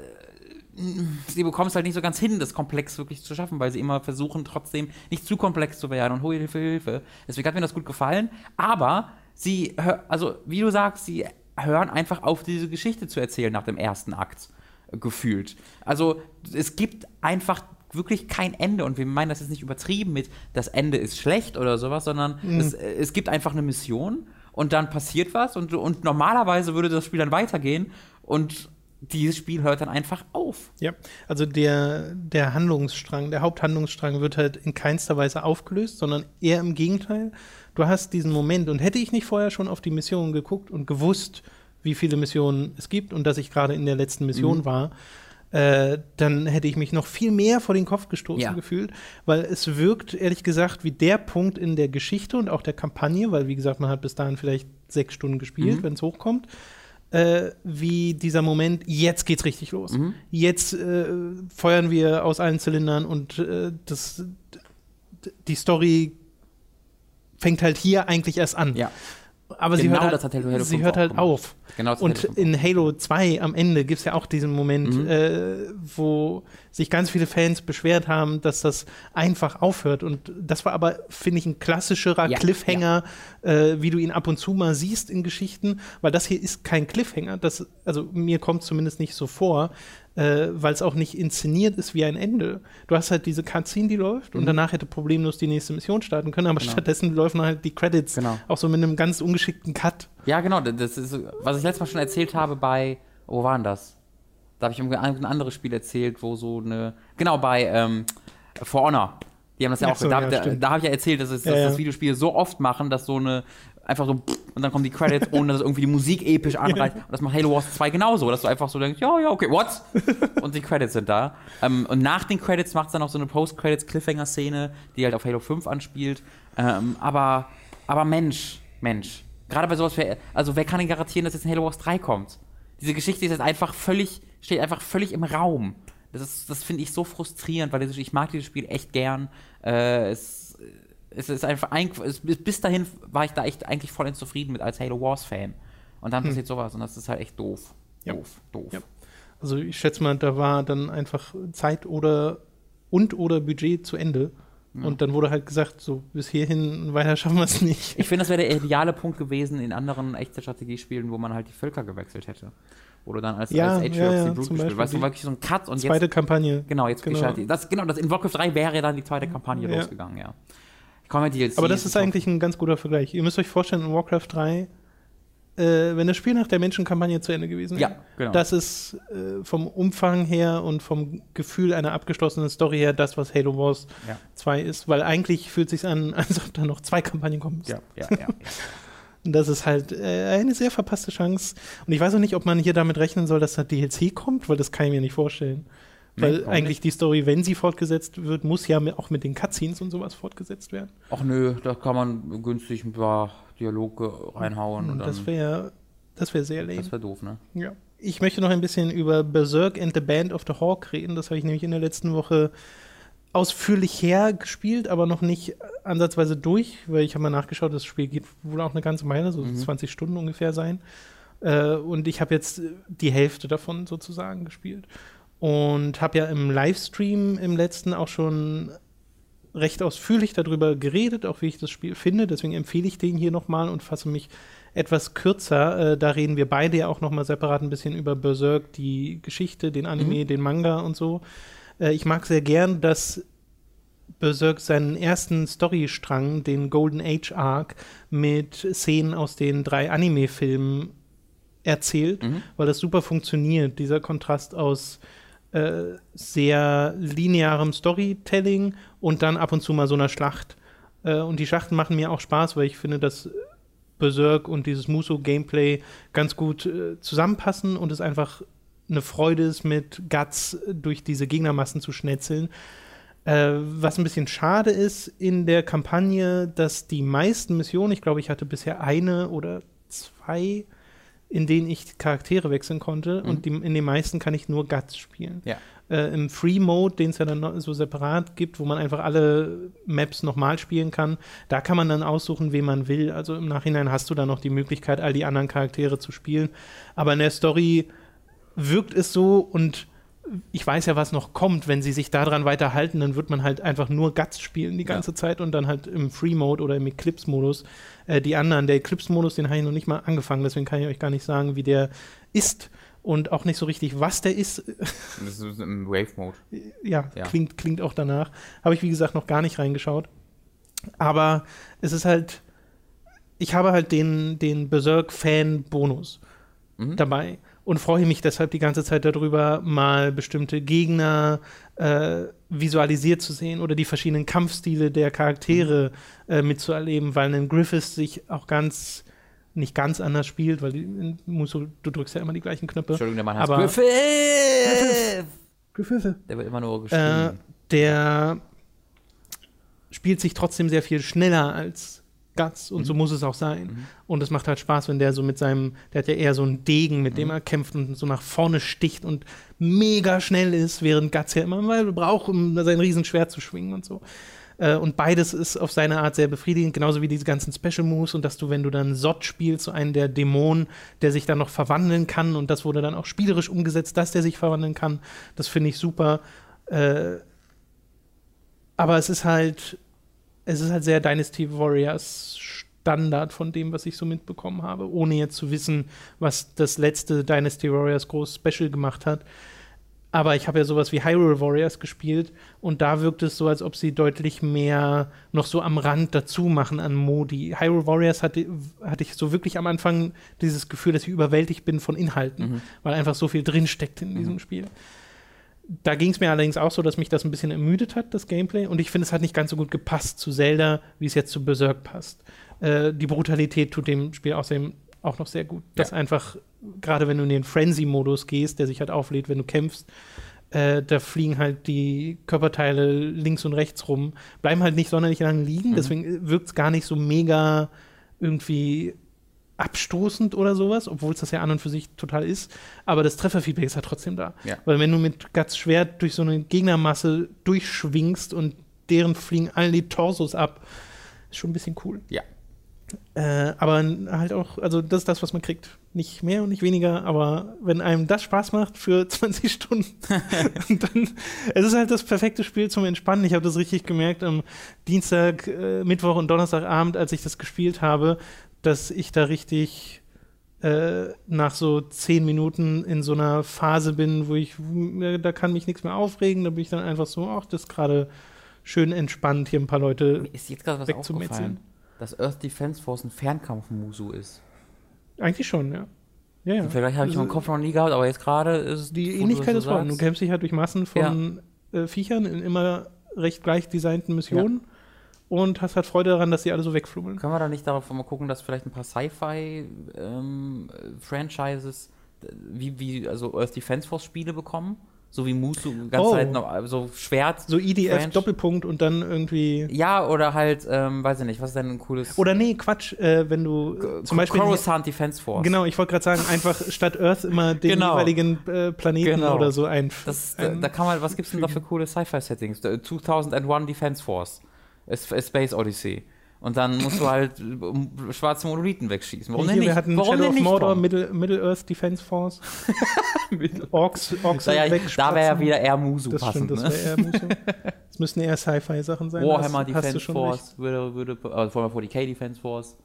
sie bekommen es halt nicht so ganz hin, das komplex wirklich zu schaffen, weil sie immer versuchen, trotzdem nicht zu komplex zu werden und Hilfe, Hilfe. Deswegen hat mir das gut gefallen. Aber sie, also wie du sagst, sie hören einfach auf, diese Geschichte zu erzählen nach dem ersten Akt äh, gefühlt. Also es gibt einfach wirklich kein Ende und wir meinen das ist nicht übertrieben mit das Ende ist schlecht oder sowas, sondern es, äh, es gibt einfach eine Mission und dann passiert was und, und normalerweise würde das Spiel dann weitergehen und dieses Spiel hört dann einfach auf. Ja, also der, der Handlungsstrang, der Haupthandlungsstrang wird halt in keinster Weise aufgelöst, sondern eher im Gegenteil. Du hast diesen Moment und hätte ich nicht vorher schon auf die Missionen geguckt und gewusst, wie viele Missionen es gibt und dass ich gerade in der letzten Mission Mhm. war, äh, dann hätte ich mich noch viel mehr vor den Kopf gestoßen Ja. gefühlt, weil es wirkt, ehrlich gesagt, wie der Punkt in der Geschichte und auch der Kampagne, weil, wie gesagt, man hat bis dahin vielleicht sechs Stunden gespielt, Mhm. wenn es hochkommt, äh, wie dieser Moment, jetzt geht's richtig los. Mhm. Jetzt äh, feuern wir aus allen Zylindern und äh, das, die Story fängt halt hier eigentlich erst an. Ja. Aber sie Genau hört halt, hat Halo- Halo sie 5 hört halt auf. Genau, Und Halo 5 in Halo 2 am Ende gibt es ja auch diesen Moment, Mhm. äh, wo sich ganz viele Fans beschwert haben, dass das einfach aufhört. Und das war aber, finde ich, ein klassischerer Ja, Cliffhanger, Äh, wie du ihn ab und zu mal siehst in Geschichten, weil das hier ist kein Cliffhanger. Das, also mir kommt zumindest nicht so vor, äh, weil es auch nicht inszeniert ist wie ein Ende. Du hast halt diese Cutscene, die läuft, und danach hätte problemlos die nächste Mission starten können, aber Mhm. Genau. stattdessen laufen halt die Credits Genau. auch so mit einem ganz ungeschickten Cut. Ja, genau, das ist, was ich letztes Mal schon erzählt habe bei, wo war denn das? Da habe ich ein, anderes Spiel erzählt, wo so eine, genau, bei ähm, For Honor. Die haben das ja auch, so, da, ja, da, da habe ich ja erzählt, dass, es, dass Ja, das Videospiele so oft machen, dass so eine, einfach so, und dann kommen die Credits, ohne dass irgendwie die Musik episch anreicht. Und das macht Halo Wars 2 genauso, dass du einfach so denkst, ja, ja, okay, what? Und die Credits sind da. Ähm, und nach den Credits macht es dann auch so eine Post-Credits-Cliffhanger-Szene, die halt auf Halo 5 anspielt. Ähm, aber, aber Mensch, Mensch. Gerade bei sowas, wer, also wer kann denn garantieren, dass jetzt ein Halo Wars 3 kommt? Diese Geschichte ist jetzt einfach völlig, steht einfach völlig im Raum. Das, ist- das finde ich so frustrierend, weil ich mag dieses Spiel echt gern. Äh, es, es ist einfach, ein, es, bis dahin war ich da echt eigentlich voll zufrieden mit als Halo Wars Fan. Und dann passiert sowas und das ist halt echt doof. Ja. Doof, doof. Ja. Also ich schätze mal, da war dann einfach Zeit oder und oder Budget zu Ende. Und dann wurde halt gesagt, so bis hierhin weiter schaffen wir es nicht. Ich finde, das wäre der ideale Punkt gewesen in anderen Echtzeitstrategiespielen, wo man halt die Völker gewechselt hätte. Wo du dann als, Ja, als Age ja, of ja, the Brute gespielt. Weißt du, wirklich so ein Cut und Zweite jetzt. Kampagne. Genau, jetzt Genau. genau. Das, genau, das in Warcraft 3 wäre dann die zweite Kampagne Ja. losgegangen, ja. Kommen wir DLC. Aber das ist eigentlich ein ganz guter Vergleich. Ihr müsst euch vorstellen, in Warcraft 3, äh, wenn das Spiel nach der Menschenkampagne zu Ende gewesen wäre, Ja, genau. das ist äh, vom Umfang her und vom Gefühl einer abgeschlossenen Story her das, was Halo Wars Ja. 2 ist. Weil eigentlich fühlt es sich an, als ob da noch zwei Kampagnen kommen müssen. Ja, ja, ja. das ist halt äh, eine sehr verpasste Chance. Und ich weiß auch nicht, ob man hier damit rechnen soll, dass da DLC kommt, weil das kann ich mir nicht vorstellen. Nee, weil warum eigentlich die Story, wenn sie fortgesetzt wird, muss ja auch mit den Cutscenes und sowas fortgesetzt werden. Ach nö, da kann man günstig ein paar Dialoge reinhauen und dann. das wäre das wär sehr lame. Das wäre doof, ne? Ja. Ich möchte noch ein bisschen über Berserk and the Band of the Hawk reden. Das habe ich nämlich in der letzten Woche ausführlich hergespielt, aber noch nicht ansatzweise durch, weil ich habe mal nachgeschaut, das Spiel geht wohl auch eine ganze Meile, so 20 Stunden ungefähr sein. Äh, und ich habe jetzt die Hälfte davon sozusagen gespielt. Und habe ja im Livestream im letzten auch schon recht ausführlich darüber geredet, auch wie ich das Spiel finde. Deswegen empfehle ich den hier nochmal und fasse mich etwas kürzer. Äh, da reden wir beide ja auch nochmal separat ein bisschen über Berserk, die Geschichte, den Anime, den Manga und so. Äh, ich mag sehr gern, dass Berserk seinen ersten Storystrang, den Golden Age Arc, mit Szenen aus den drei Anime-Filmen erzählt, Mhm. weil das super funktioniert. Dieser Kontrast aus äh, sehr linearem Storytelling und dann ab und zu mal so einer Schlacht. Äh, und die Schlachten machen mir auch Spaß, weil ich finde, dass Berserk und dieses Muso-Gameplay ganz gut äh, zusammenpassen und es einfach eine Freude ist, mit Guts durch diese Gegnermassen zu schnetzeln. Äh, was ein bisschen schade ist in der Kampagne, dass die meisten Missionen, ich glaube, ich hatte bisher eine oder zwei, in denen ich Charaktere wechseln konnte und die, in den meisten kann ich nur Guts spielen. Ja. Äh, Im Free Mode, den es ja dann so separat gibt, wo man einfach alle Maps nochmal spielen kann, da kann man dann aussuchen, wen man will. Also im Nachhinein hast du dann noch die Möglichkeit, all die anderen Charaktere zu spielen. Aber in der Story wirkt es so und ich weiß ja, was noch kommt. Wenn sie sich daran weiterhalten, dann wird man halt einfach nur Guts spielen die ganze Zeit und dann halt im Free-Mode oder im Eclipse-Modus äh, die anderen. Der Eclipse-Modus, den habe ich noch nicht mal angefangen, deswegen kann ich euch gar nicht sagen, wie der ist und auch nicht so richtig, was der ist. Das ist im Wave-Mode. ja, Ja. Klingt, klingt auch danach. Habe ich, wie gesagt, noch gar nicht reingeschaut. Aber es ist halt, ich habe halt den, den Berserk-Fan-Bonus Mhm. dabei. Und freue mich deshalb die ganze Zeit darüber, mal bestimmte Gegner äh, visualisiert zu sehen oder die verschiedenen Kampfstile der Charaktere äh, mitzuerleben, weil ein Griffiths sich auch ganz nicht ganz anders spielt, weil die, du drückst ja immer die gleichen Knöpfe. Entschuldigung, der Mann heißt Aber- Griffith! Griffith. Der wird immer nur Äh, geschrieben. der spielt sich trotzdem sehr viel schneller als Guts und so muss es auch sein. Mhm. Und es macht halt Spaß, wenn der so mit seinem, der hat ja eher so einen Degen, mit dem Mhm. er kämpft und so nach vorne sticht und mega schnell ist, während Guts ja immer mal braucht, um sein Riesenschwert zu schwingen und so. Äh, Und beides ist auf seine Art sehr befriedigend, genauso wie diese ganzen Special Moves und dass du, wenn du dann Sot spielst, so einen der Dämonen, der sich dann noch verwandeln kann und das wurde dann auch spielerisch umgesetzt, dass der sich verwandeln kann, das finde ich super. Äh, aber es ist halt, es ist halt sehr Dynasty Warriors Standard von dem, was ich so mitbekommen habe, ohne jetzt zu wissen, was das letzte Dynasty Warriors groß Special gemacht hat. Aber ich habe ja sowas wie Hyrule Warriors gespielt und da wirkt es so, als ob sie deutlich mehr noch so am Rand dazu machen an Modi. Hyrule Warriors hatte, hatte ich so wirklich am Anfang dieses Gefühl, dass ich überwältigt bin von Inhalten, weil einfach so viel drinsteckt in diesem Spiel. Da ging es mir allerdings auch so, dass mich das ein bisschen ermüdet hat, das Gameplay. Und ich finde, es hat nicht ganz so gut gepasst zu Zelda, wie es jetzt zu Berserk passt. Äh, die Brutalität tut dem Spiel außerdem auch noch sehr gut. Dass einfach, gerade wenn du in den Frenzy-Modus gehst, der sich halt auflädt, wenn du kämpfst, äh, da fliegen halt die Körperteile links und rechts rum, bleiben halt nicht sonderlich lange liegen, deswegen wirkt es gar nicht so mega irgendwie abstoßend oder sowas, obwohl es das ja an und für sich total ist. Aber das Trefferfeedback ist halt trotzdem da. Ja. Weil wenn du mit Guts Schwert durch so eine Gegnermasse durchschwingst und deren fliegen all die Torsos ab, ist schon ein bisschen cool. Ja. Äh, aber halt auch, also das ist das, was man kriegt. Nicht mehr und nicht weniger, aber wenn einem das Spaß macht für 20 Stunden, dann es ist halt das perfekte Spiel zum Entspannen. Ich habe das richtig gemerkt am Dienstag, äh, Mittwoch und Donnerstagabend, als ich das gespielt habe, dass ich da richtig äh, nach so zehn Minuten in so einer Phase bin, wo ich, da kann mich nichts mehr aufregen, da bin ich dann einfach so, ach, das ist gerade schön entspannt, hier ein paar Leute Mir ist jetzt gerade was aufgefallen, dass Earth Defense Force ein Fernkampf-Musu ist. Eigentlich schon, ja. Ja, ja. Vielleicht habe ich Also, meinen Kopf noch nie gehabt, aber jetzt gerade ist es. Die Ähnlichkeit ist vorhanden. Du kämpfst dich halt durch Massen von äh, Viechern in immer recht gleich designten Missionen und hast halt Freude daran, dass sie alle so wegflummeln. Können wir da nicht darauf mal gucken, dass vielleicht ein paar Sci-Fi-Franchises wie, wie also Earth Defense Force Spiele bekommen? So wie Musu die ganze Oh. Zeit noch äh, so Schwert. So EDF Franch- Doppelpunkt und dann irgendwie. Ja, oder halt, ähm, weiß ich nicht, was ist denn ein cooles. Oder nee, Quatsch, äh, wenn du äh, zum Beispiel. Coruscant Defense Force. Genau, ich wollte gerade sagen, einfach statt Earth immer den Genau. jeweiligen äh, Planeten Genau. oder so ein. Das, da, ein da kann man, was gibt's denn da für coole Sci-Fi-Settings? Äh, 2001 Defense Force. Space Odyssey. Und dann musst du halt schwarze Monolithen wegschießen. Warum Hier, denn nicht? Wir hatten Warum Shadow of nicht, Mordor? Middle, Middle Earth Defense Force. Orks, Orks Da, ja, da wäre ja wieder eher Musu Das passend. stimmt, das ne? wäre eher Muso. Das müssten eher Sci-Fi-Sachen sein. Warhammer hast, hast Defense schon Force würde, würde also Warhammer 40k Defense Force.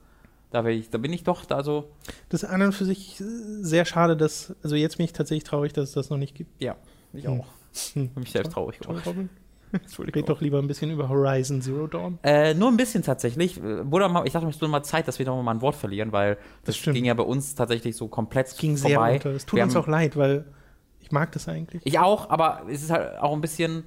Da, ich, da bin ich doch, also, Das ist an und für sich sehr schade, dass, also jetzt bin ich tatsächlich traurig, dass es das noch nicht gibt. ja, ich Hm. auch. Hm. Mich selbst traurig gemacht. Entschuldigung. Red doch lieber ein bisschen über Horizon Zero Dawn. Äh, nur ein bisschen tatsächlich. Wurde mal, ich dachte, es wurde mal Zeit, dass wir noch mal ein Wort verlieren, weil das, stimmt. ging ja bei uns tatsächlich so komplett Ging sehr vorbei. unter. Es tut Wir uns haben- auch leid, weil ich mag das eigentlich. Ich auch, aber es ist halt auch ein bisschen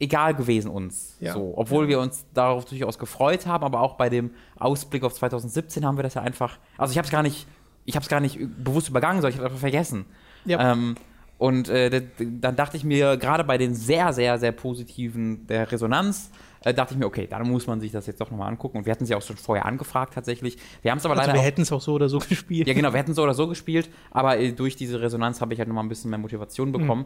egal gewesen uns. Ja. So, obwohl wir uns darauf durchaus gefreut haben, aber auch bei dem Ausblick auf 2017 haben wir das ja einfach. Also ich habe es gar nicht, ich habe es gar nicht bewusst übergangen, sondern ich habe einfach vergessen. Ja. Ähm, und äh, dann dachte ich mir, gerade bei den sehr, sehr, sehr positiven der Resonanz, äh, dachte ich mir, okay, dann muss man sich das jetzt doch nochmal angucken. Und wir hatten sie auch schon vorher angefragt tatsächlich. Wir haben es aber Also leider wir hätten es auch so oder so gespielt. ja, genau, wir hätten so oder so gespielt, aber äh, durch diese Resonanz habe ich halt nochmal ein bisschen mehr Motivation bekommen.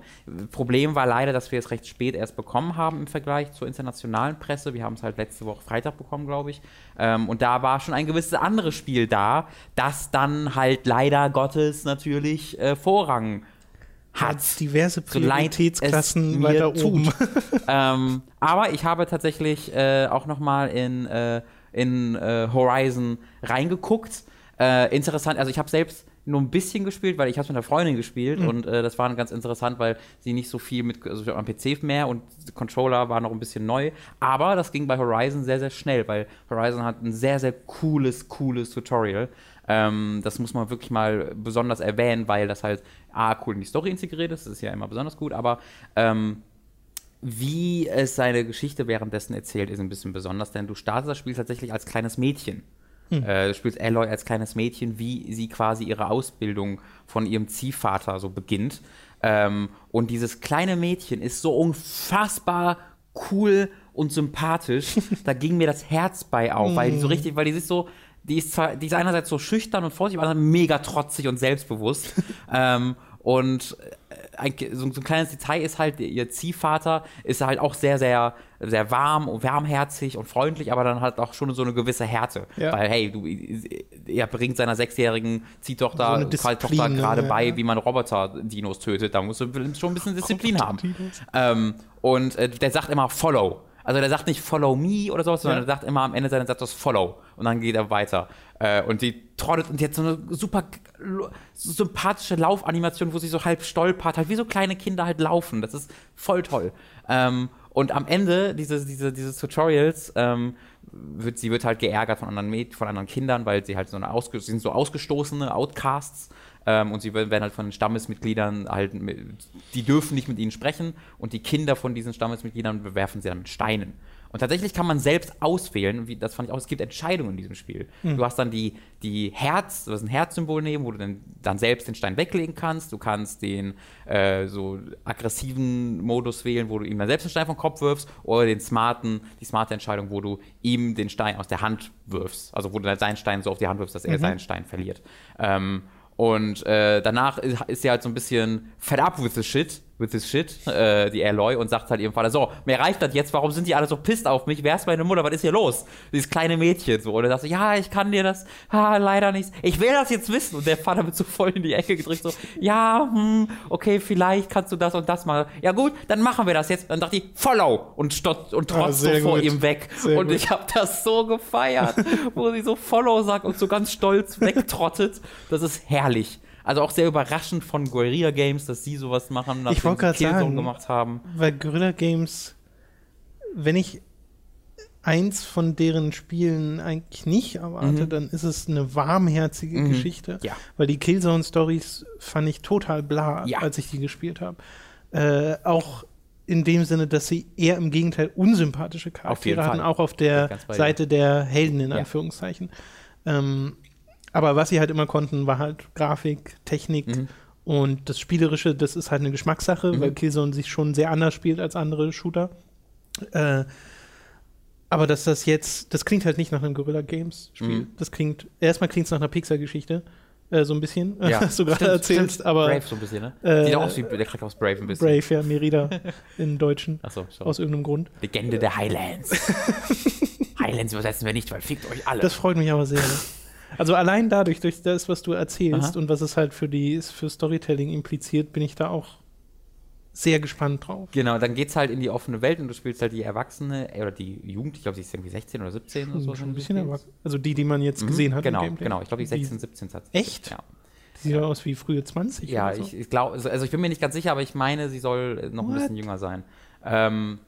Problem war leider, dass wir es recht spät erst bekommen haben im Vergleich zur internationalen Presse. Wir haben es halt letzte Woche Freitag bekommen, glaube ich. Ähm, und da war schon ein gewisses anderes Spiel da, das dann halt leider Gottes natürlich äh, Vorrang hat. diverse Prioritätsklassen weiter tut. oben. ähm, aber ich habe tatsächlich äh, auch nochmal in, äh, in äh, Horizon reingeguckt. Äh, interessant, also ich habe selbst nur ein bisschen gespielt, weil ich habe mit einer Freundin gespielt und äh, das war ganz interessant, weil sie nicht so viel mit, also am PC mehr und Controller war noch ein bisschen neu, aber das ging bei Horizon sehr, sehr schnell, weil Horizon hat ein sehr, sehr cooles, cooles Tutorial. Ähm, das muss man wirklich mal besonders erwähnen, weil das halt A, cool in die Story integriert ist, das ist ja immer besonders gut, aber ähm, wie es seine Geschichte währenddessen erzählt, ist ein bisschen besonders, denn du startest das Spiel tatsächlich als kleines Mädchen. Hm. Äh, du spielst Aloy als kleines Mädchen, wie sie quasi ihre Ausbildung von ihrem Ziehvater so beginnt. Ähm, und dieses kleine Mädchen ist so unfassbar cool und sympathisch. da ging mir das Herz bei auf, weil die so hm. richtig, weil die ist so, die ist zwar, die ist einerseits so schüchtern und vorsichtig, aber mega trotzig und selbstbewusst. ähm, und äh, ein, so, ein kleines Detail ist halt, ihr Ziehvater ist halt auch sehr, sehr, sehr warm und warmherzig und freundlich, aber dann halt auch schon so eine gewisse Härte. Ja. Weil, hey, du, er bringt seiner sechsjährigen Ziehtochter, so Tochter gerade ja. bei, wie man Roboter-Dinos tötet. Da musst du schon ein bisschen Disziplin haben. Ähm, und äh, der sagt immer Follow. Also der sagt nicht Follow me oder sowas, sondern ja. er sagt immer am Ende seines Satzes Follow. Und dann geht er weiter. Äh, und die trottet und die hat so eine super sympathische Laufanimation, wo sie so halb stolpert, halt wie so kleine Kinder halt laufen. Das ist voll toll. Ähm, und am Ende dieses, diese, dieses Tutorials ähm, wird sie wird halt geärgert von anderen, von anderen Kindern, weil sie halt so eine ausge sind so ausgestoßene Outcasts ähm, und sie werden halt von den Stammesmitgliedern halt, die dürfen nicht mit ihnen sprechen und die Kinder von diesen Stammesmitgliedern bewerfen sie dann mit Steinen. Und tatsächlich kann man selbst auswählen, wie, das fand ich auch, es gibt Entscheidungen in diesem Spiel. Mhm. Du hast dann die, die Herz, du hast ein Herzsymbol nehmen, wo du dann, dann selbst den Stein weglegen kannst. Du kannst den äh, so aggressiven Modus wählen, wo du ihm dann selbst den Stein vom Kopf wirfst, oder den smarten, die smarte Entscheidung, wo du ihm den Stein aus der Hand wirfst. Also wo du dann seinen Stein so auf die Hand wirfst, dass er mhm. seinen Stein verliert. Ähm, und äh, danach ist, ist sie halt so ein bisschen fed up with the shit with this shit, äh, die Aloy, und sagt halt ihrem Vater, so, mir reicht das jetzt, warum sind die alle so pisst auf mich? Wer ist meine Mutter? Was ist hier los? Dieses kleine Mädchen so. Und er sagt so, ja, ich kann dir das, ha, leider nicht. Ich will das jetzt wissen. Und der Vater wird so voll in die Ecke gedrückt, so, ja, hm, okay, vielleicht kannst du das und das mal. Ja gut, dann machen wir das jetzt. Dann dachte ich, follow und, stott, und ah, trotzt ah, so vor gut. ihm weg. Sehr und gut. ich habe das so gefeiert, wo sie so follow sagt und so ganz stolz wegtrottet. Das ist herrlich. Also auch sehr überraschend von Guerilla Games, dass sie sowas machen, nachdem ich sie Killzone sagen, gemacht haben. Weil Guerilla Games, wenn ich eins von deren Spielen eigentlich nicht erwarte, mhm. dann ist es eine warmherzige mhm. Geschichte. Ja. Weil die Killzone-Stories fand ich total bla, ja. als ich die gespielt habe. Äh, auch in dem Sinne, dass sie eher im Gegenteil unsympathische Charaktere hatten, auch auf der Seite der Helden in Anführungszeichen. Ähm, aber was sie halt immer konnten, war halt Grafik, Technik mhm. und das Spielerische, das ist halt eine Geschmackssache, mhm. weil Killzone sich schon sehr anders spielt als andere Shooter. Äh, aber dass das jetzt, das klingt halt nicht nach einem Guerilla Games Spiel. Mhm. Das klingt, erstmal klingt es nach einer Pixar-Geschichte. Äh, so ein bisschen, ja. was du gerade erzählst, stimmt. aber. Brave so ein bisschen, ne? Äh, Sieht auch aus wie der Charakter aus Brave ein bisschen. Brave, ja, Merida in Deutschen. Achso, so. Aus irgendeinem Grund. Legende der Highlands. Highlands übersetzen wir nicht, weil fickt euch alle. Das freut mich aber sehr. Also allein dadurch, durch das, was du erzählst Aha. und was es halt für die für Storytelling impliziert, bin ich da auch sehr gespannt drauf. Genau, dann geht's halt in die offene Welt und du spielst halt die Erwachsene oder die Jugend, ich glaube, sie ist irgendwie 16 oder 17 schon, oder so. Schon ein bisschen erwachsen. Also die, die man jetzt mhm, gesehen hat. Genau, genau. Ich glaube, die 16, 17 tatsächlich. Echt? Ja. Die sieht ja. aus wie frühe 20. Ja, so. ich, ich glaube, also ich bin mir nicht ganz sicher, aber ich meine, sie soll noch What? ein bisschen jünger sein. Ähm,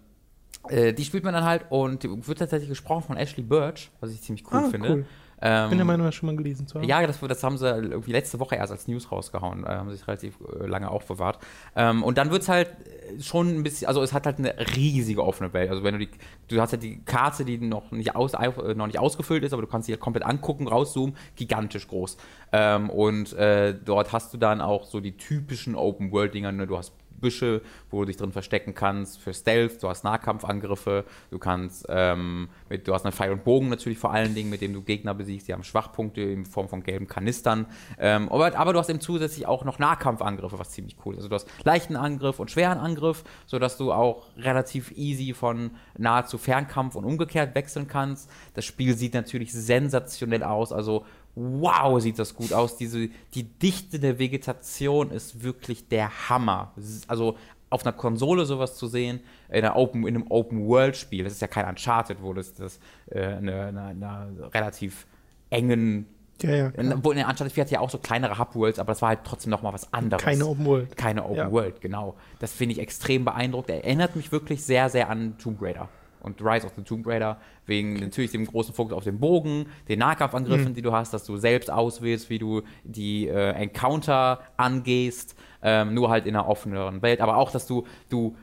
äh, die spielt man dann halt und wird tatsächlich gesprochen von Ashley Birch, was ich ziemlich cool ah, finde. Cool. Ähm, bin der Meinung, das schon mal gelesen zu haben. Ja, das, das haben sie irgendwie letzte Woche erst als News rausgehauen, äh, haben sich relativ äh, lange aufbewahrt. Ähm, und dann wird es halt schon ein bisschen, also es hat halt eine riesige offene Welt. Also wenn du die, du hast halt die Karte, die noch nicht, aus, äh, noch nicht ausgefüllt ist, aber du kannst sie halt komplett angucken, rauszoomen, gigantisch groß. Ähm, und äh, dort hast du dann auch so die typischen Open-World-Dinger, ne? du hast Büsche, wo du dich drin verstecken kannst für Stealth, du hast Nahkampfangriffe, du kannst, ähm, mit, du hast einen Pfeil und Bogen natürlich vor allen Dingen, mit dem du Gegner besiegst, die haben Schwachpunkte in Form von gelben Kanistern, ähm, aber, aber, du hast eben zusätzlich auch noch Nahkampfangriffe, was ziemlich cool ist. Also du hast leichten Angriff und schweren Angriff, sodass du auch relativ easy von nahezu Fernkampf und umgekehrt wechseln kannst. Das Spiel sieht natürlich sensationell aus, also wow, sieht das gut aus. Diese, die Dichte der Vegetation ist wirklich der Hammer. Also auf einer Konsole sowas zu sehen, in, Open, in einem Open-World-Spiel, das ist ja kein Uncharted, wo das, das äh, eine, eine, eine relativ engen ja, ja. In der Uncharted 4 hatte ja auch so kleinere Hub-Worlds, aber das war halt trotzdem noch mal was anderes. Keine Open World. Keine Open ja. World, genau. Das finde ich extrem beeindruckend. Erinnert mich wirklich sehr, sehr an Tomb Raider. Und Rise of the Tomb Raider, wegen natürlich dem großen Fokus auf den Bogen, den Nahkampfangriffen, die du hast, dass du selbst auswählst, wie du die äh, Encounter angehst, ähm, nur halt in einer offeneren Welt, aber auch, dass du, du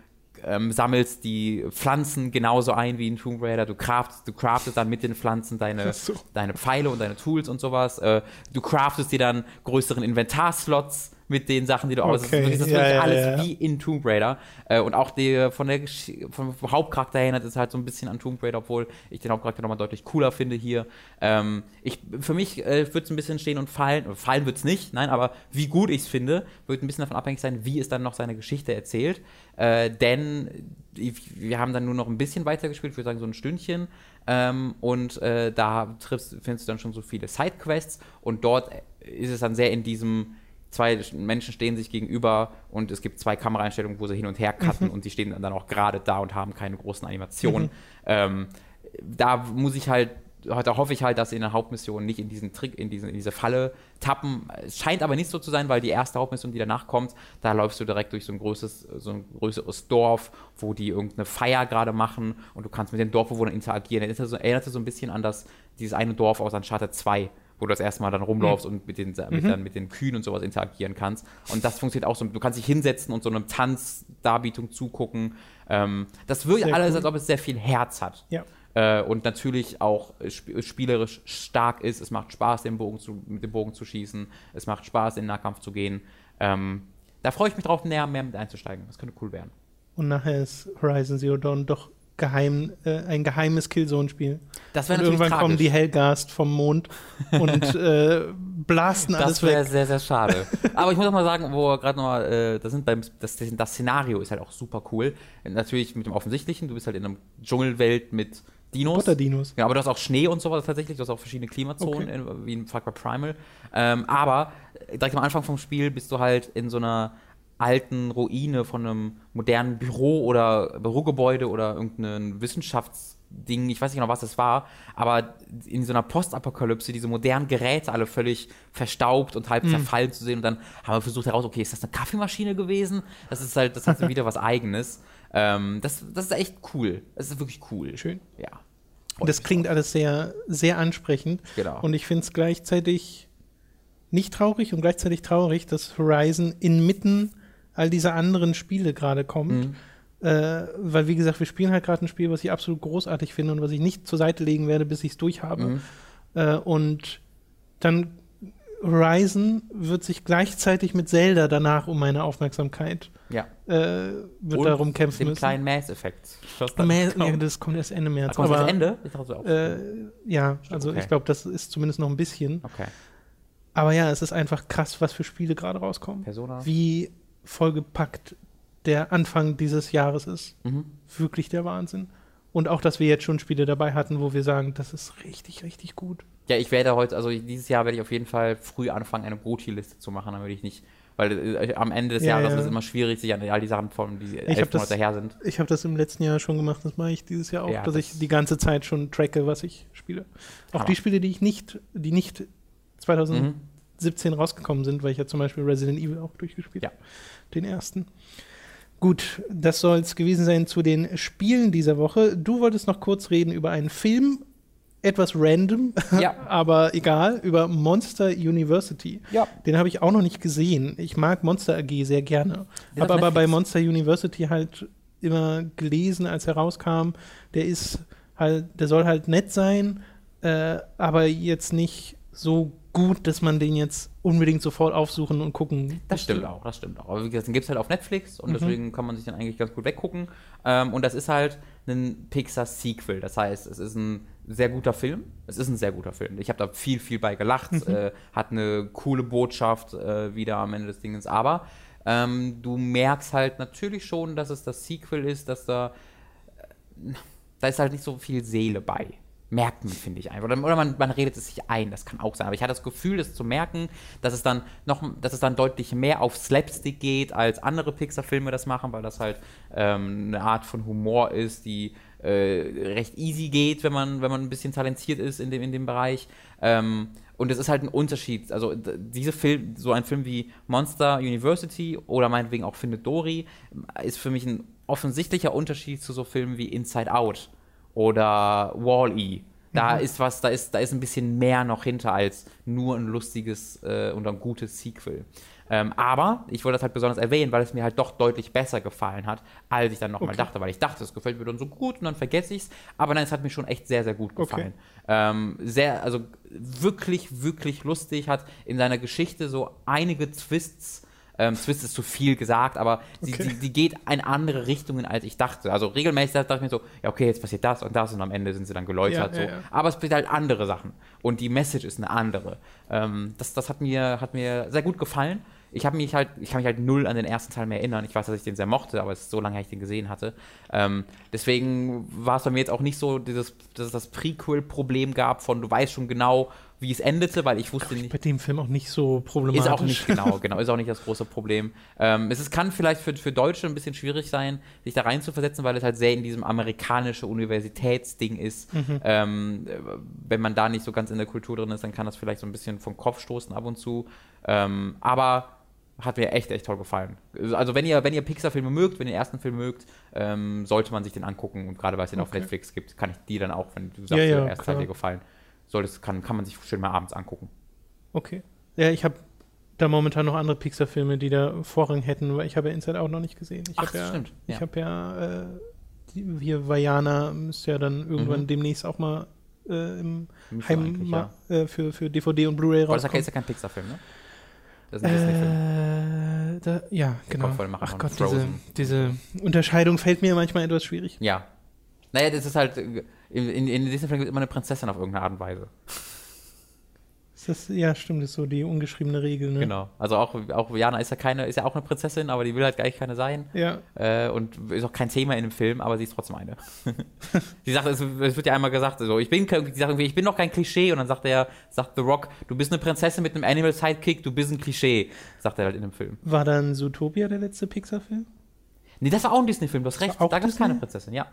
ähm, sammelst die Pflanzen genauso ein wie in Tomb Raider. Du craftest, du craftest dann mit den Pflanzen deine, so. deine Pfeile und deine Tools und sowas. Äh, du craftest dir dann größeren Inventarslots mit den Sachen, die du aus. Okay, Das ist wirklich ja, ja, alles ja. wie in Tomb Raider. Äh, und auch die, von der vom Hauptcharakter erinnert es halt so ein bisschen an Tomb Raider, obwohl ich den Hauptcharakter nochmal deutlich cooler finde hier. Ähm, ich, für mich äh, wird es ein bisschen stehen und fallen. Fallen wird es nicht, nein, aber wie gut ich es finde, wird ein bisschen davon abhängig sein, wie es dann noch seine Geschichte erzählt. Äh, denn wir haben dann nur noch ein bisschen weitergespielt, ich würde sagen so ein Stündchen. Ähm, und äh, da triffst, findest du dann schon so viele Sidequests und dort ist es dann sehr in diesem zwei Menschen stehen sich gegenüber und es gibt zwei Kameraeinstellungen, wo sie hin und her cutten und die stehen dann auch gerade da und haben keine großen Animationen. Ähm, da muss ich halt, da hoffe ich halt, dass sie in der Hauptmission nicht in diesen Trick, in, diesen, in diese Falle tappen. Es scheint aber nicht so zu sein, weil die erste Hauptmission, die danach kommt, da läufst du direkt durch so ein größeres, so ein größeres Dorf, wo die irgendeine Feier gerade machen und du kannst mit den Dorfbewohnern interagieren. Erinnert so, erinnert so ein bisschen an das, dieses eine Dorf aus Uncharted 2 wo du das erste Mal dann rumlaufst und mit den, mit, dann mit den Kühen und sowas interagieren kannst. Und das funktioniert auch so. Du kannst dich hinsetzen und so einem Tanzdarbietung zugucken. Ähm, das wirkt Sehr alles, cool. als ob es sehr viel Herz hat. Ja. Äh, und natürlich auch äh, sp spielerisch stark ist. Es macht Spaß, den Bogen zu, mit dem Bogen zu schießen. Es macht Spaß, in den Nahkampf zu gehen. Ähm, da freue ich mich drauf, näher mehr mit einzusteigen. Das könnte cool werden. Und nachher ist Horizon Zero Dawn doch geheim, äh, ein geheimes Killzone-Spiel. Das wäre natürlich irgendwann kommen tragisch. die Hellgast vom Mond und äh, blasten alles Das wäre weg. sehr, sehr schade. Aber ich muss auch mal sagen, wo wir gerade nochmal, äh, das, sind beim, das, das Szenario ist halt auch super cool. Natürlich mit dem Offensichtlichen, du bist halt in einer Dschungelwelt mit Dinos. Butterdinos. Ja, aber du hast auch Schnee und sowas tatsächlich, du hast auch verschiedene Klimazonen, Okay. in, wie in Cry Primal. Ähm, aber direkt am Anfang vom Spiel bist du halt in so einer alten Ruine von einem modernen Büro oder Bürogebäude oder irgendeinem Wissenschaftsding, ich weiß nicht genau, was das war, aber in so einer Postapokalypse diese modernen Geräte alle völlig verstaubt und halb zerfallen zu sehen und dann haben wir versucht heraus, okay, ist das eine Kaffeemaschine gewesen? Das ist halt, das hat so wieder was eigenes. Ähm, das, das ist echt cool. Das ist wirklich cool. Schön. Ja. Das klingt alles sehr, sehr ansprechend. Genau. Und ich finde es gleichzeitig nicht traurig und gleichzeitig traurig, dass Horizon inmitten all dieser anderen Spiele gerade kommt. Mhm. Äh, weil, wie gesagt, wir spielen halt gerade ein Spiel, was ich absolut großartig finde und was ich nicht zur Seite legen werde, bis ich es durch habe. Mhm. Äh, und dann Horizon wird sich gleichzeitig mit Zelda danach um meine Aufmerksamkeit Ja. äh, wird Und darum kämpfen dem müssen. kleinen Mass dann Mä- kommt. ja, das kommt erst Ende Da März. kommt aber, das Ende? Auch. Äh, ja, also Okay. ich glaube, das ist zumindest noch ein bisschen. okay. Aber ja, es ist einfach krass, was für Spiele gerade rauskommen. Persona. Wie vollgepackt der Anfang dieses Jahres ist. Mhm. Wirklich der Wahnsinn. Und auch, dass wir jetzt schon Spiele dabei hatten, wo wir sagen, das ist richtig, richtig gut. Ja, ich werde heute, also dieses Jahr werde ich auf jeden Fall früh anfangen, eine GOTY-Liste zu machen, damit ich nicht, weil äh, am Ende des Ja, Jahres ja. ist es immer schwierig, sich an all die Sachen von, die hab elf Monate her sind. Ich habe das im letzten Jahr schon gemacht, das mache ich dieses Jahr auch, Ja, dass das- ich die ganze Zeit schon tracke, was ich spiele. Auch Hammer. die Spiele, die ich nicht, die nicht 2017 Mhm. Rausgekommen sind, weil ich ja zum Beispiel Resident Evil auch durchgespielt Ja. habe. Den ersten. Gut, das soll es gewesen sein zu den Spielen dieser Woche. Du wolltest noch kurz reden über einen Film, etwas random, Ja. aber egal, über Monster University. Ja. Den habe ich auch noch nicht gesehen. Ich mag Monster AG sehr gerne. Habe aber bei. Monster University halt immer gelesen, als er rauskam. Der ist halt, der soll halt nett sein, äh, aber jetzt nicht so gut, dass man den jetzt unbedingt sofort aufsuchen und gucken. Das stimmt auch, das stimmt auch. Aber wie gesagt, den gibt es halt auf Netflix und Mhm. deswegen kann man sich den eigentlich ganz gut weggucken. Ähm, und das ist halt ein Pixar-Sequel. Das heißt, es ist ein sehr guter Film. Es ist ein sehr guter Film. Ich habe da viel, viel bei gelacht. Mhm. Äh, hat eine coole Botschaft äh, wieder am Ende des Dinges. Aber ähm, du merkst halt natürlich schon, dass es das Sequel ist, dass da da ist halt nicht so viel Seele bei. Merkt man, finde ich einfach. Oder, oder man, man redet es sich ein, das kann auch sein. Aber ich hatte das Gefühl, das zu merken, dass es dann noch, dass es dann deutlich mehr auf Slapstick geht, als andere Pixar-Filme das machen, weil das halt ähm, eine Art von Humor ist, die äh, recht easy geht, wenn man, wenn man ein bisschen talentiert ist in dem, in dem Bereich. Ähm, und es ist halt ein Unterschied. Also diese Film, so ein Film wie Monster University oder meinetwegen auch Findet Dory, ist für mich ein offensichtlicher Unterschied zu so Filmen wie Inside Out oder Wall-E. Da ist was, da ist, da ist ein bisschen mehr noch hinter als nur ein lustiges äh, und ein gutes Sequel. Ähm, aber ich wollte das halt besonders erwähnen, weil es mir halt doch deutlich besser gefallen hat, als ich dann nochmal Okay. dachte, weil ich dachte, es gefällt mir dann so gut und dann vergesse ich es. Aber nein, es hat mir schon echt sehr, sehr gut gefallen. Ähm, sehr, also wirklich, wirklich lustig, hat in seiner Geschichte so einige Twists. Ähm, Twist ist zu viel gesagt, aber sie, Okay. sie, die geht in andere Richtungen, als ich dachte. Also regelmäßig dachte ich mir so, ja, okay, jetzt passiert das und das und am Ende sind sie dann geläutert. Ja, so. ja. Aber es passiert halt andere Sachen. Und die Message ist eine andere. Ähm, das das hat, mir, hat mir sehr gut gefallen. Ich habe mich halt, ich kann mich halt null an den ersten Teil mehr erinnern. Ich weiß, dass ich den sehr mochte, aber es ist so lange, her, ich den gesehen hatte. Ähm, deswegen war es bei mir jetzt auch nicht so, dieses, dass es das Prequel-Problem gab von, du weißt schon genau, wie es endete, weil ich wusste nicht. Bei dem Film auch nicht so problematisch. Ist auch nicht genau, genau, ist auch nicht das große Problem. Ähm, es ist, kann vielleicht für, für Deutsche ein bisschen schwierig sein, sich da rein zu versetzen, weil es halt sehr in diesem amerikanische Universitätsding ist. Ähm, äh, wenn man da nicht so ganz in der Kultur drin ist, dann kann das vielleicht so ein bisschen vom Kopf stoßen ab und zu. Ähm, aber hat mir echt, echt toll gefallen. Also wenn ihr, wenn ihr Pixar-Filme mögt, wenn ihr den ersten Film mögt, ähm, sollte man sich den angucken. Und gerade weil es den auf Okay. Netflix gibt, kann ich die dann auch, wenn du sagst, Ja, ja, der erste hat dir gefallen, solltest, kann, kann man sich schön mal abends angucken. Okay. Ja, ich habe da momentan noch andere Pixar-Filme, die da Vorrang hätten, weil ich habe ja Inside Out noch nicht gesehen. Ich Ach, ja, stimmt, Ich ja. habe ja äh, die, hier Vajana ist ja dann irgendwann Mhm. demnächst auch mal äh, im Müsste Heim ma- äh, für, für DVD und Blu-ray Aber das ist ja kein- rauskommen. ja Pixar-Film, ne? Das ist ein Disney-Film. Äh, da, ja, genau. Voll machen Ach Gott, diese, diese Unterscheidung fällt mir manchmal etwas schwierig. Ja. Naja, das ist halt, in, in, in Disney-Filmen gibt es immer eine Prinzessin auf irgendeine Art und Weise. Ist das, ja, stimmt, das ist so die ungeschriebene Regel. Ne? Genau. Also auch, auch Jana ist ja keine, ist ja auch eine Prinzessin, aber die will halt gar nicht keine sein. Ja, Äh, und ist auch kein Thema in dem Film, aber sie ist trotzdem eine. sie sagt, es, es wird ja einmal gesagt, so, ich bin, die sagt ich bin noch kein Klischee und dann sagt er, sagt The Rock, du bist eine Prinzessin mit einem Animal Sidekick, du bist ein Klischee, sagt er halt in dem Film. war dann Zootopia der letzte Pixar-Film? Nee, das war auch ein Disney-Film, du hast recht, da gab es keine? Prinzessin, ja.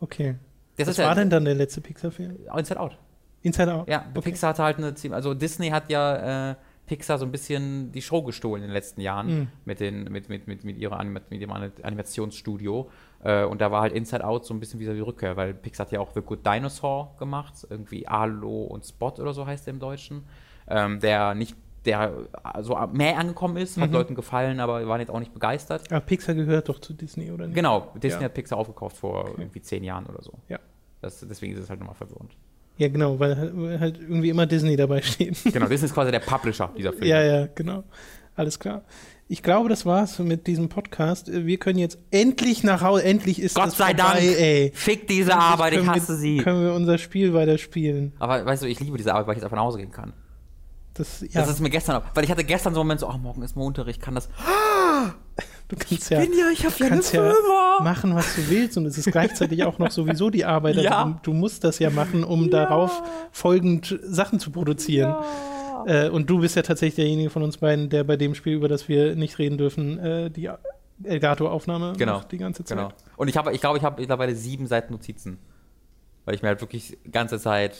Okay. Das Was war ja, denn dann der letzte Pixar-Film? Inside Out. Inside Out? Ja, okay. Pixar hatte halt eine ziemlich, also Disney hat ja äh, Pixar so ein bisschen die Show gestohlen in den letzten Jahren Mhm. mit, den, mit, mit, mit, mit, ihrer Anima mit ihrem Ani- Animationsstudio. Äh, und da war halt Inside Out so ein bisschen wie so die Rückkehr, weil Pixar hat ja auch The Good Dinosaur gemacht, irgendwie Alo und Spot oder so heißt der im Deutschen, ähm, der nicht der so mehr angekommen ist, hat Mhm. Leuten gefallen, aber waren jetzt auch nicht begeistert. Aber Pixar gehört doch zu Disney, oder nicht? Genau, Disney Ja. hat Pixar aufgekauft vor irgendwie zehn Jahren oder so. Ja. Das, deswegen ist es halt nochmal verwirrend. Ja, genau, weil halt- halt irgendwie immer Disney dabei steht. Genau, Disney ist quasi der Publisher dieser Filme. ja, ja, genau. Alles klar. Ich glaube, das war's mit diesem Podcast. Wir können jetzt endlich nach Hause. Endlich ist Gott das sei vorbei, Dank. ey. Fick diese Endlich Arbeit, ich können wir- hasse sie. Können wir unser Spiel weiterspielen. Aber weißt du, ich liebe diese Arbeit, weil ich jetzt einfach nach Hause gehen kann. Das, ja, Das ist mir gestern, auch- weil ich hatte gestern so einen Moment so, oh, morgen ist Montag, ich kann das. du kannst ja, Bin ja, ich habe ja eine kannst ja Firma. machen, was du willst. Und es ist gleichzeitig auch noch sowieso die Arbeit. Also Ja. du musst das ja machen, um darauf folgend Sachen zu produzieren. Äh, und du bist ja tatsächlich derjenige von uns beiden, der bei dem Spiel, über das wir nicht reden dürfen, äh, die Elgato-Aufnahme Genau, macht die ganze Zeit. Genau. Und ich habe, ich glaube, ich habe mittlerweile sieben Seiten Notizen. Weil ich mir halt wirklich die ganze Zeit.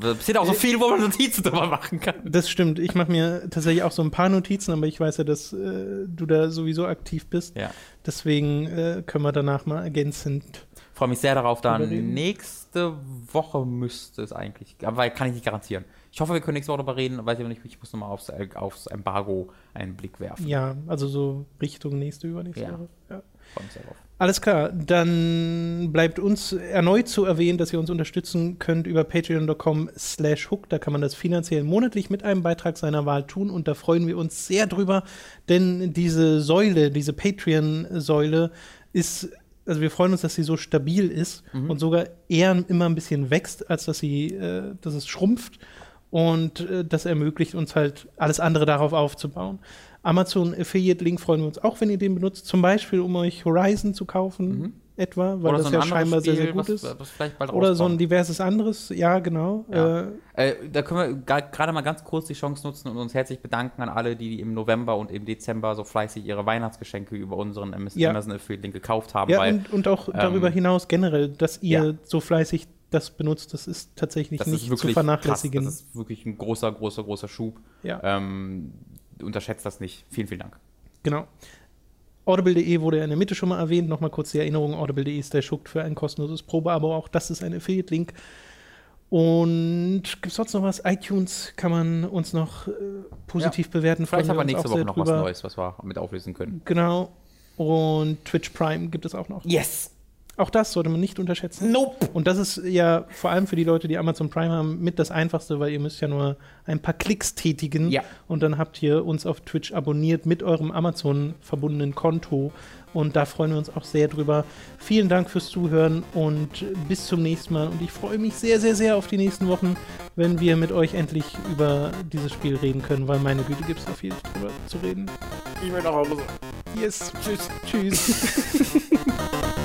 Es sind auch so viel, wo man Notizen drüber machen kann. Das stimmt. Ich mache mir tatsächlich auch so ein paar Notizen, aber ich weiß ja, dass äh, du da sowieso aktiv bist. Ja. Deswegen äh, können wir danach mal ergänzend. Freue mich sehr darauf, dann Überreden. nächste Woche müsste es eigentlich. Aber kann ich nicht garantieren. Ich hoffe, wir können nächste Woche darüber reden, weiß ich aber nicht, ich muss nochmal aufs, aufs Embargo einen Blick werfen. Ja, also so Richtung nächste, übernächste Ja. Woche. Ja. Freue mich sehr drauf. Alles klar, dann bleibt uns erneut zu erwähnen, dass ihr uns unterstützen könnt über patreon.com slash hook. Da kann man das finanziell monatlich mit einem Beitrag seiner Wahl tun und da freuen wir uns sehr drüber, denn diese Säule, diese Patreon-Säule ist, also wir freuen uns, dass sie so stabil ist und sogar eher immer ein bisschen wächst, als dass sie, äh, dass es schrumpft und äh, das ermöglicht uns halt alles andere darauf aufzubauen. Amazon Affiliate Link freuen wir uns auch, wenn ihr den benutzt, zum Beispiel um euch Horizon zu kaufen, etwa, weil das ja scheinbar sehr, sehr gut was, ist. Was Oder so ein diverses anderes, ja, genau. Ja. Äh, Äh, da können wir gerade mal ganz kurz die Chance nutzen und uns herzlich bedanken an alle, die im November und im Dezember so fleißig ihre Weihnachtsgeschenke über unseren Amazon Ja. Amazon Affiliate Link gekauft haben. ja, weil und, und auch darüber ähm, hinaus generell, dass ihr ja. so fleißig das benutzt, das ist tatsächlich das nicht ist zu vernachlässigen. Krass. Das ist wirklich ein großer, großer, großer Schub. ja, Ähm, unterschätzt das nicht. Vielen, vielen Dank. genau. Audible.de wurde ja in der Mitte schon mal erwähnt. Nochmal kurz die Erinnerung: Audible.de ist der Schuckt für ein kostenloses Probeabo. Auch das ist ein Affiliate-Link. Und gibt es sonst noch was? iTunes kann man uns noch äh, positiv ja. bewerten. Vielleicht haben wir nächste Woche noch drüber. was Neues, was wir mit auflösen können. Genau. Und Twitch Prime gibt es auch noch. Yes! Auch das sollte man nicht unterschätzen. Nope. Und das ist ja vor allem für die Leute, die Amazon Prime haben, mit das Einfachste, weil ihr müsst ja nur ein paar Klicks tätigen. Ja. Und dann habt ihr uns auf Twitch abonniert mit eurem Amazon verbundenen Konto. Und da freuen wir uns auch sehr drüber. Vielen Dank fürs Zuhören und bis zum nächsten Mal. Und ich freue mich sehr, sehr, sehr auf die nächsten Wochen, wenn wir mit euch endlich über dieses Spiel reden können, weil meine Güte gibt es da viel drüber zu reden. Ich will nach Hause. Yes. Tschüss. Tschüss.